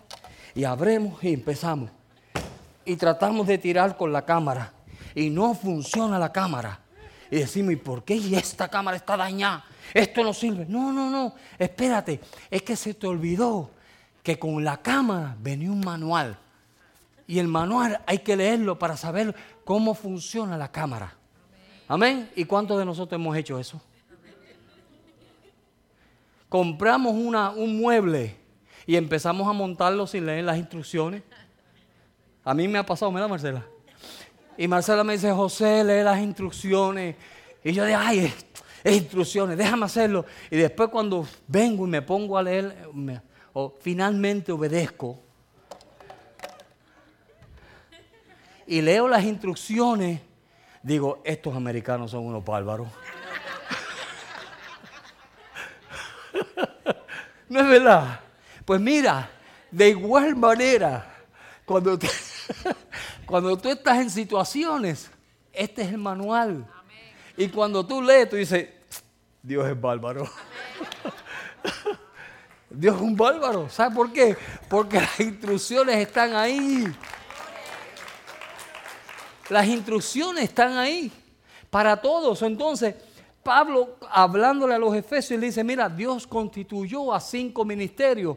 y abrimos y empezamos. Y tratamos de tirar con la cámara. Y no funciona la cámara. Y decimos, ¿y por qué esta cámara está dañada? Esto no sirve. No, no, no. Espérate. Es que se te olvidó que con la cámara venía un manual. Y el manual hay que leerlo para saber cómo funciona la cámara. Amén. ¿Y cuántos de nosotros hemos hecho eso? Compramos una, un mueble y empezamos a montarlo sin leer las instrucciones. A mí me ha pasado, ¿me da Marcela? Y Marcela me dice, José, lee las instrucciones. Y yo digo, ay, es, instrucciones, déjame hacerlo. Y después cuando vengo y me pongo a leer, o finalmente obedezco. Y leo las instrucciones, digo, estos americanos son unos bárbaros. ¿No es verdad? Pues mira, de igual manera, cuando, cuando tú estás en situaciones, este es el manual. Y cuando tú lees, tú dices, Dios es bárbaro. Dios es un bárbaro. ¿Sabes por qué? Porque las instrucciones están ahí. Las instrucciones están ahí para todos. Entonces, Pablo, hablándole a los efesios, le dice, mira, Dios constituyó a cinco ministerios.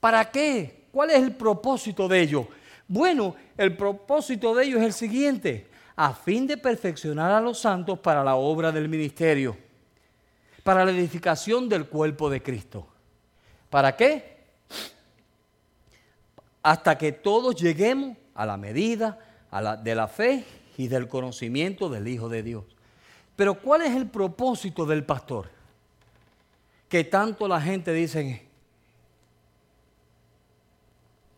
¿Para qué? ¿Cuál es el propósito de ellos? Bueno, el propósito de ellos es el siguiente, a fin de perfeccionar a los santos para la obra del ministerio, para la edificación del cuerpo de Cristo. ¿Para qué? Hasta que todos lleguemos a la medida de la fe y del conocimiento del Hijo de Dios. Pero ¿cuál es el propósito del pastor? Que tanto la gente dice,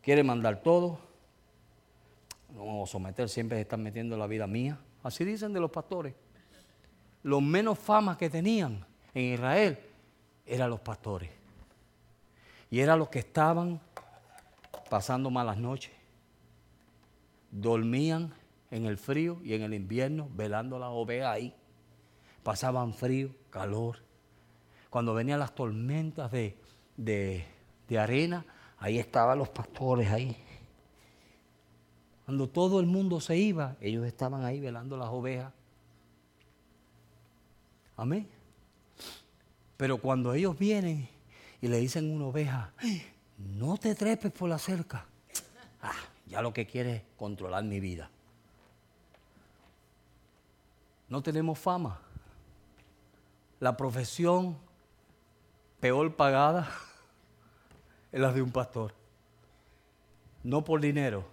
quiere mandar todo, no someter, siempre están metiendo la vida mía. Así dicen de los pastores. Los menos fama que tenían en Israel eran los pastores. Y eran los que estaban pasando malas noches. Dormían en el frío y en el invierno velando las ovejas ahí pasaban frío, calor. Cuando venían las tormentas de, de, arena, ahí estaban los pastores ahí. Cuando todo el mundo se iba, ellos estaban ahí velando las ovejas. Amén. Pero cuando ellos vienen y le dicen a una oveja, no te trepes por la cerca, ah, ya lo que quiere es controlar mi vida. No tenemos fama la profesión peor pagada es la de un pastor. No por dinero,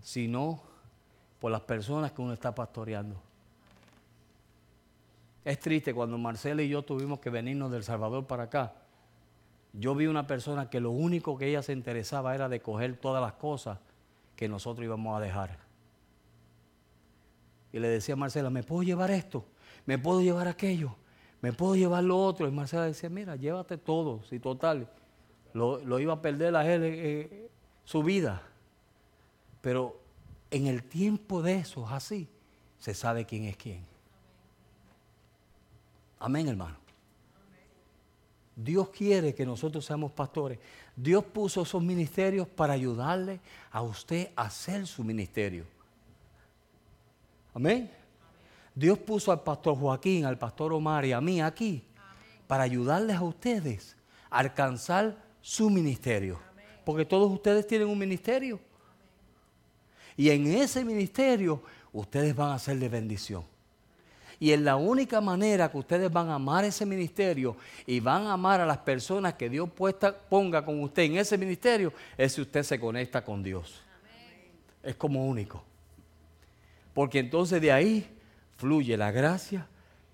sino por las personas que uno está pastoreando. Es triste cuando Marcela y yo tuvimos que venirnos del Salvador para acá. Yo vi una persona que lo único que ella se interesaba era de coger todas las cosas que nosotros íbamos a dejar. Y le decía a Marcela, ¿me puedo llevar esto? ¿Me puedo llevar aquello? ¿Me puedo llevar lo otro? Y Marcela decía, mira, llévate todo, si total, lo, iba a perder a él eh, su vida. Pero en el tiempo de eso, así, se sabe quién es quién. Amén, hermano. Dios quiere que nosotros seamos pastores. Dios puso esos ministerios para ayudarle a usted a hacer su ministerio. Amén. Dios puso al pastor Joaquín, al pastor Omar y a mí aquí para ayudarles a ustedes a alcanzar su ministerio. Porque todos ustedes tienen un ministerio. Y en ese ministerio ustedes van a ser de bendición. Y en la única manera que ustedes van a amar ese ministerio y van a amar a las personas que Dios ponga con usted en ese ministerio es si usted se conecta con Dios. Es como único. Porque entonces de ahí fluye la gracia,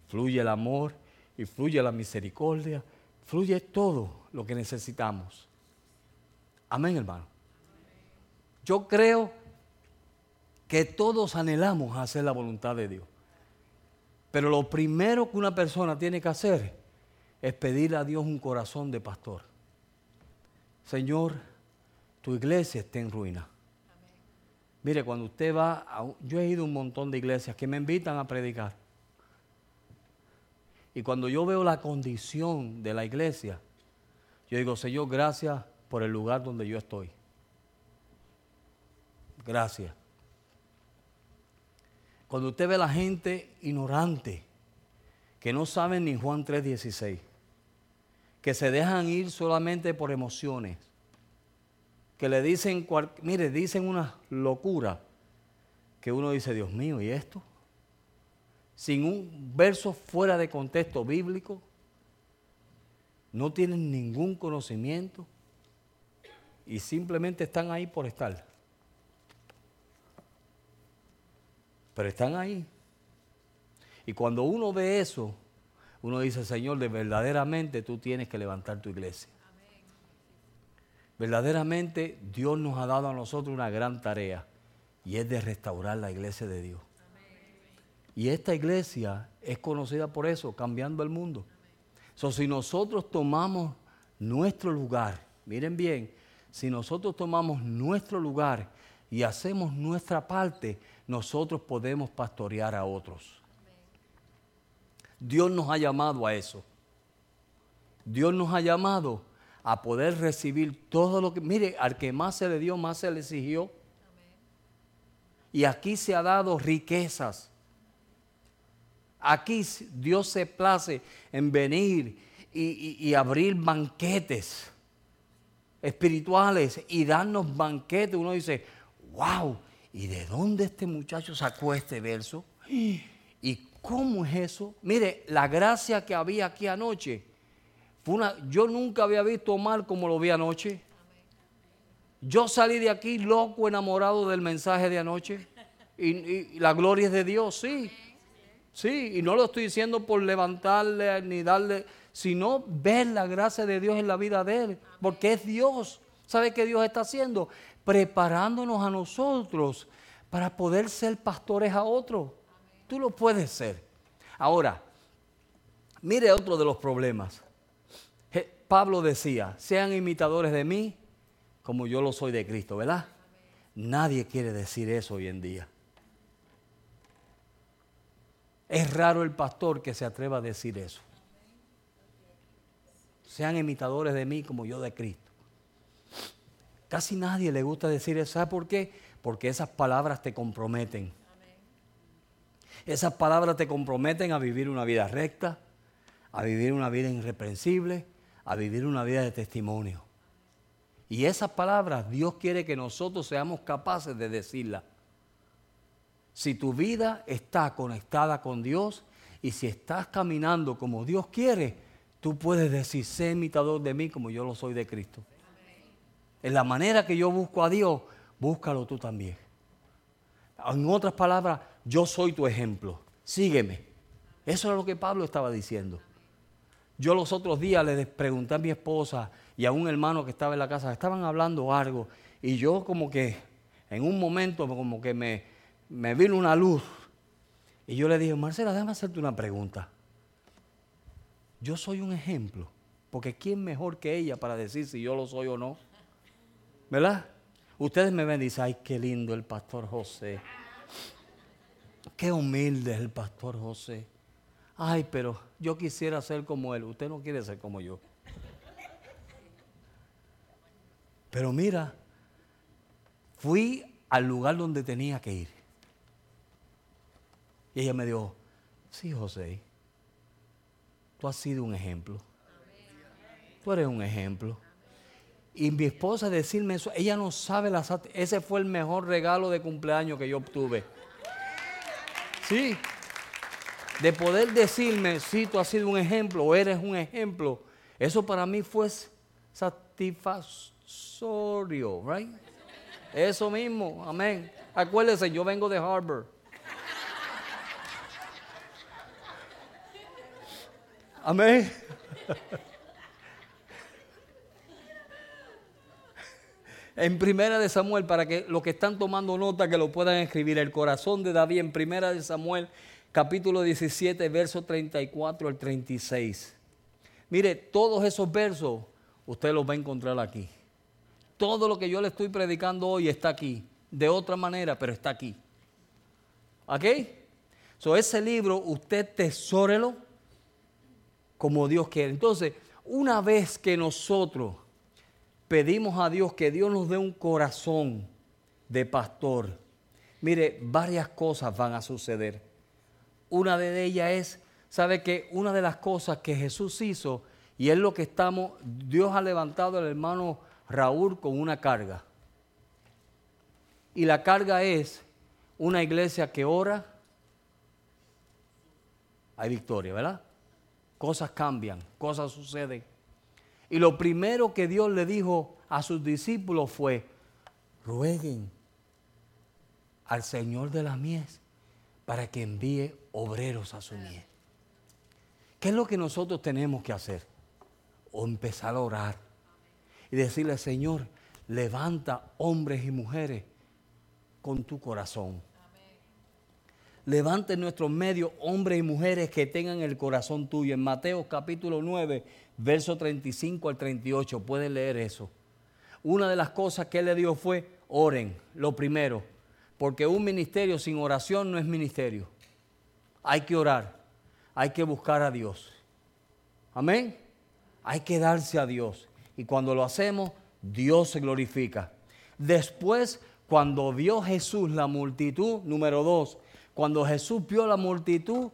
fluye el amor y fluye la misericordia, fluye todo lo que necesitamos. Amén, hermano. Yo creo que todos anhelamos hacer la voluntad de Dios. Pero lo primero que una persona tiene que hacer es pedirle a Dios un corazón de pastor. Señor, tu iglesia está en ruina. Mire, cuando usted va, yo he ido a un montón de iglesias que me invitan a predicar. Y cuando yo veo la condición de la iglesia, yo digo, Señor, gracias por el lugar donde yo estoy. Gracias. Cuando usted ve a la gente ignorante, que no saben ni Juan 3:16, que se dejan ir solamente por emociones, que le dicen, mire, dicen una locura, que uno dice, Dios mío, ¿y esto? Sin un verso fuera de contexto bíblico, no tienen ningún conocimiento y simplemente están ahí por estar. pero están ahí. Y cuando uno ve eso, uno dice, Señor, de verdaderamente tú tienes que levantar tu iglesia. Verdaderamente Dios nos ha dado a nosotros una gran tarea y es de restaurar la iglesia de Dios. Y esta iglesia es conocida por eso, cambiando el mundo. Si nosotros tomamos nuestro lugar, miren bien, si nosotros tomamos nuestro lugar y hacemos nuestra parte, nosotros podemos pastorear a otros. Dios nos ha llamado a eso. Dios nos ha llamado a poder recibir todo lo que, mire, al que más se le dio, más se le exigió. Y aquí se ha dado riquezas. Aquí Dios se place en venir y, y abrir banquetes espirituales y darnos banquetes. Uno dice, wow, ¿y de dónde este muchacho sacó este verso? ¿Y cómo es eso? Mire, la gracia que había aquí anoche, fue una, yo nunca había visto mal como lo vi anoche. Yo salí de aquí loco, enamorado del mensaje de anoche. Y, la gloria es de Dios, sí. Sí, y no lo estoy diciendo por levantarle ni darle, sino ver la gracia de Dios en la vida de él, porque es Dios. ¿Sabe qué Dios está haciendo? preparándonos a nosotros para poder ser pastores a otros. Tú lo puedes ser. Ahora, mire otro de los problemas. Pablo decía, sean imitadores de mí como yo lo soy de Cristo, ¿verdad? Nadie quiere decir eso hoy en día. Es raro el pastor que se atreva a decir eso. Sean imitadores de mí como yo de Cristo. Casi nadie le gusta decir eso. ¿Sabe por qué? Porque esas palabras te comprometen. Esas palabras te comprometen a vivir una vida recta, a vivir una vida irreprensible, a vivir una vida de testimonio. Y esas palabras Dios quiere que nosotros seamos capaces de decirlas. Si tu vida está conectada con Dios y si estás caminando como Dios quiere, tú puedes decir, sé imitador de mí como yo lo soy de Cristo. En la manera que yo busco a Dios, búscalo tú también. En otras palabras, yo soy tu ejemplo. Sígueme. Eso es lo que Pablo estaba diciendo. Yo los otros días le pregunté a mi esposa y a un hermano que estaba en la casa, estaban hablando algo y yo como que en un momento como que me, me vino una luz y yo le dije, Marcela, déjame hacerte una pregunta. Yo soy un ejemplo, porque ¿quién mejor que ella para decir si yo lo soy o no? ¿Verdad? Ustedes me ven y dicen, ay, qué lindo el pastor José. Qué humilde es el pastor José. Ay, pero yo quisiera ser como él. Usted no quiere ser como yo. Pero mira, fui al lugar donde tenía que ir. Y ella me dijo, sí, José, tú has sido un ejemplo. Tú eres un ejemplo. Y mi esposa decirme eso, ella no sabe la ese fue el mejor regalo de cumpleaños que yo obtuve. Sí. De poder decirme, si tú has sido un ejemplo o eres un ejemplo, eso para mí fue satisfactorio, right? Eso mismo, amén. Acuérdese, yo vengo de Harvard. Amén. En Primera de Samuel, para que los que están tomando nota que lo puedan escribir, el corazón de David en Primera de Samuel, capítulo 17, verso 34 al 36. Mire, todos esos versos usted los va a encontrar aquí. Todo lo que yo le estoy predicando hoy está aquí. De otra manera, pero está aquí. ¿Ok? So, ese libro usted tesórelo como Dios quiere. Entonces, una vez que nosotros pedimos a Dios que Dios nos dé un corazón de pastor, mire, varias cosas van a suceder. Una de ellas es, ¿sabe que Una de las cosas que Jesús hizo, y es lo que estamos, Dios ha levantado al hermano Raúl con una carga. Y la carga es una iglesia que ora, hay victoria, ¿verdad? Cosas cambian, cosas suceden. Y lo primero que Dios le dijo a sus discípulos fue, rueguen al Señor de la mies para que envíe obreros a su mies. ¿Qué es lo que nosotros tenemos que hacer? O empezar a orar y decirle, Señor, levanta hombres y mujeres con tu corazón levante en nuestros medios hombres y mujeres que tengan el corazón tuyo. En Mateo capítulo 9, verso 35 al 38, pueden leer eso. Una de las cosas que él le dio fue, oren, lo primero, porque un ministerio sin oración no es ministerio. Hay que orar, hay que buscar a Dios. Amén. Hay que darse a Dios. Y cuando lo hacemos, Dios se glorifica. Después, cuando vio Jesús la multitud, número dos, cuando Jesús vio la multitud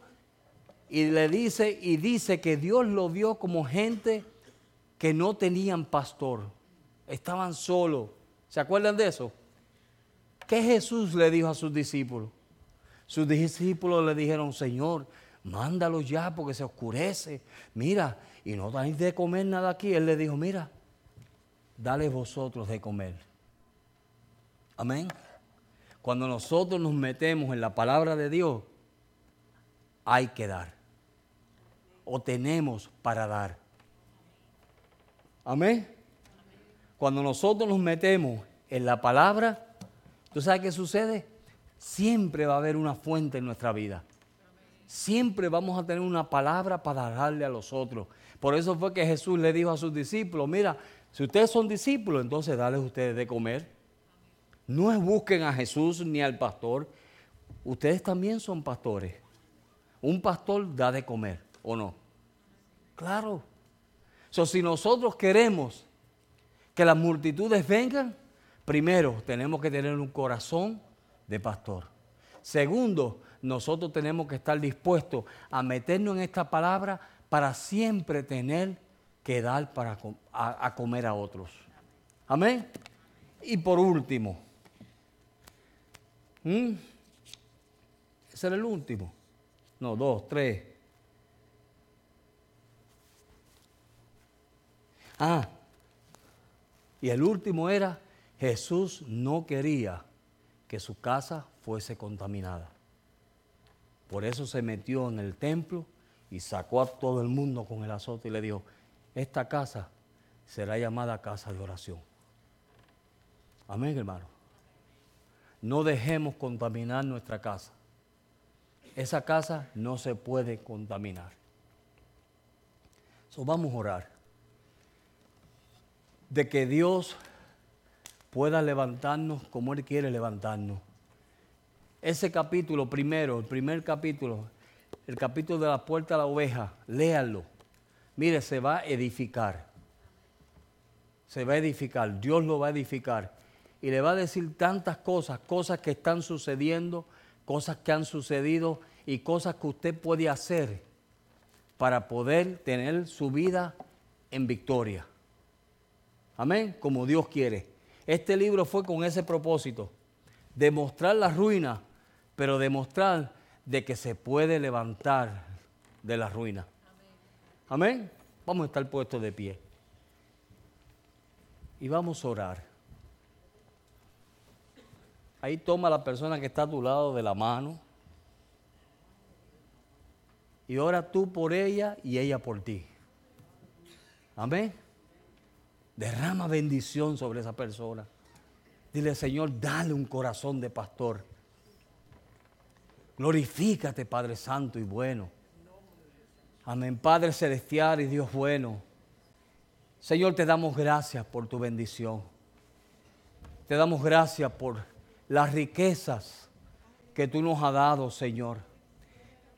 y le dice y dice que Dios lo vio como gente que no tenían pastor, estaban solos. ¿Se acuerdan de eso? ¿Qué Jesús le dijo a sus discípulos? Sus discípulos le dijeron, Señor, mándalo ya porque se oscurece. Mira, y no dais de comer nada aquí. Él le dijo, mira, dale vosotros de comer. Amén. Cuando nosotros nos metemos en la palabra de Dios, hay que dar. O tenemos para dar. Amén. Cuando nosotros nos metemos en la palabra, ¿tú sabes qué sucede? Siempre va a haber una fuente en nuestra vida. Siempre vamos a tener una palabra para darle a los otros. Por eso fue que Jesús le dijo a sus discípulos, mira, si ustedes son discípulos, entonces dale a ustedes de comer. No busquen a Jesús ni al pastor. Ustedes también son pastores. Un pastor da de comer, ¿o no? Claro. Si nosotros queremos que las multitudes vengan, primero tenemos que tener un corazón de pastor. Segundo, nosotros tenemos que estar dispuestos a meternos en esta palabra para siempre tener que dar para a comer a otros. Amén. Y por último, ¿Mm? Ese era el último. No, dos, tres. Ah, y el último era, Jesús no quería que su casa fuese contaminada. Por eso se metió en el templo y sacó a todo el mundo con el azote y le dijo, esta casa será llamada casa de oración. Amén, hermano no dejemos contaminar nuestra casa. Esa casa no se puede contaminar. So, vamos a orar. De que Dios pueda levantarnos como Él quiere levantarnos. Ese capítulo primero, el primer capítulo, el capítulo de la puerta a la oveja, léanlo. Mire, se va a edificar. Se va a edificar. Dios lo va a edificar y le va a decir tantas cosas, cosas que están sucediendo, cosas que han sucedido y cosas que usted puede hacer para poder tener su vida en victoria. Amén, como Dios quiere. Este libro fue con ese propósito, demostrar la ruina, pero demostrar de que se puede levantar de la ruina. Amén. Vamos a estar puestos de pie. Y vamos a orar. Ahí toma la persona que está a tu lado de la mano. Y ora tú por ella y ella por ti. Amén. Derrama bendición sobre esa persona. Dile, Señor, dale un corazón de pastor. Glorifícate, Padre Santo y bueno. Amén, Padre Celestial y Dios bueno. Señor, te damos gracias por tu bendición. Te damos gracias por las riquezas que tú nos has dado, Señor.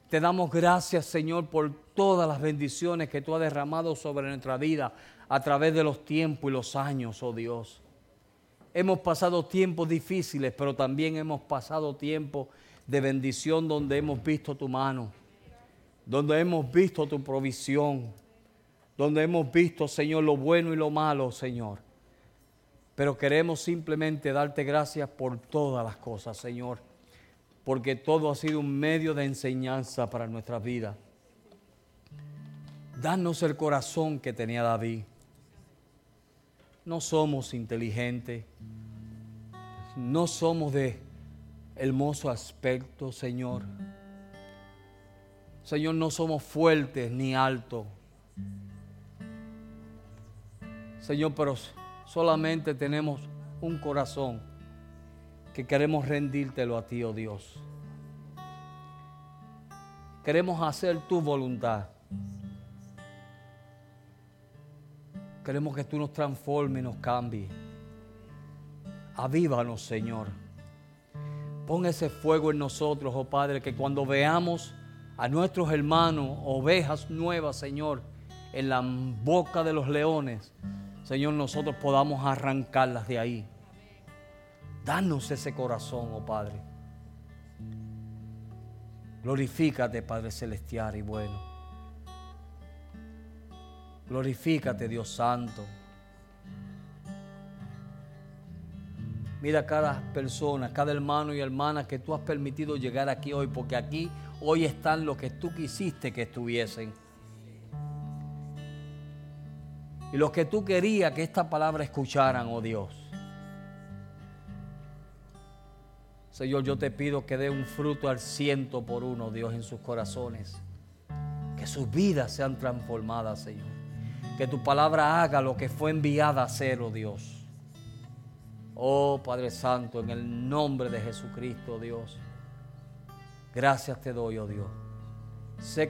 Te damos gracias, Señor, por todas las bendiciones que tú has derramado sobre nuestra vida a través de los tiempos y los años, oh Dios. Hemos pasado tiempos difíciles, pero también hemos pasado tiempos de bendición donde hemos visto tu mano, donde hemos visto tu provisión, donde hemos visto, Señor, lo bueno y lo malo, Señor. Pero queremos simplemente darte gracias por todas las cosas, Señor, porque todo ha sido un medio de enseñanza para nuestra vida. Danos el corazón que tenía David. No somos inteligentes, no somos de hermoso aspecto, Señor. Señor, no somos fuertes ni altos. Señor, pero solamente tenemos un corazón que queremos rendírtelo a ti, oh Dios. Queremos hacer tu voluntad. Queremos que tú nos transformes nos cambies. Avívanos, Señor. Pon ese fuego en nosotros, oh Padre, que cuando veamos a nuestros hermanos, ovejas nuevas, Señor, en la boca de los leones, Señor, nosotros podamos arrancarlas de ahí. Danos ese corazón, oh Padre. Glorifícate, Padre Celestial y bueno. Glorifícate, Dios Santo. Mira cada persona, cada hermano y hermana que tú has permitido llegar aquí hoy, porque aquí hoy están los que tú quisiste que estuviesen. Y los que tú querías que esta palabra escucharan, oh Dios. Señor, yo te pido que dé un fruto al ciento por uno, Dios, en sus corazones. Que sus vidas sean transformadas, Señor. Que tu palabra haga lo que fue enviada a hacer, oh Dios. Oh Padre Santo, en el nombre de Jesucristo, Dios. Gracias te doy, oh Dios. Sé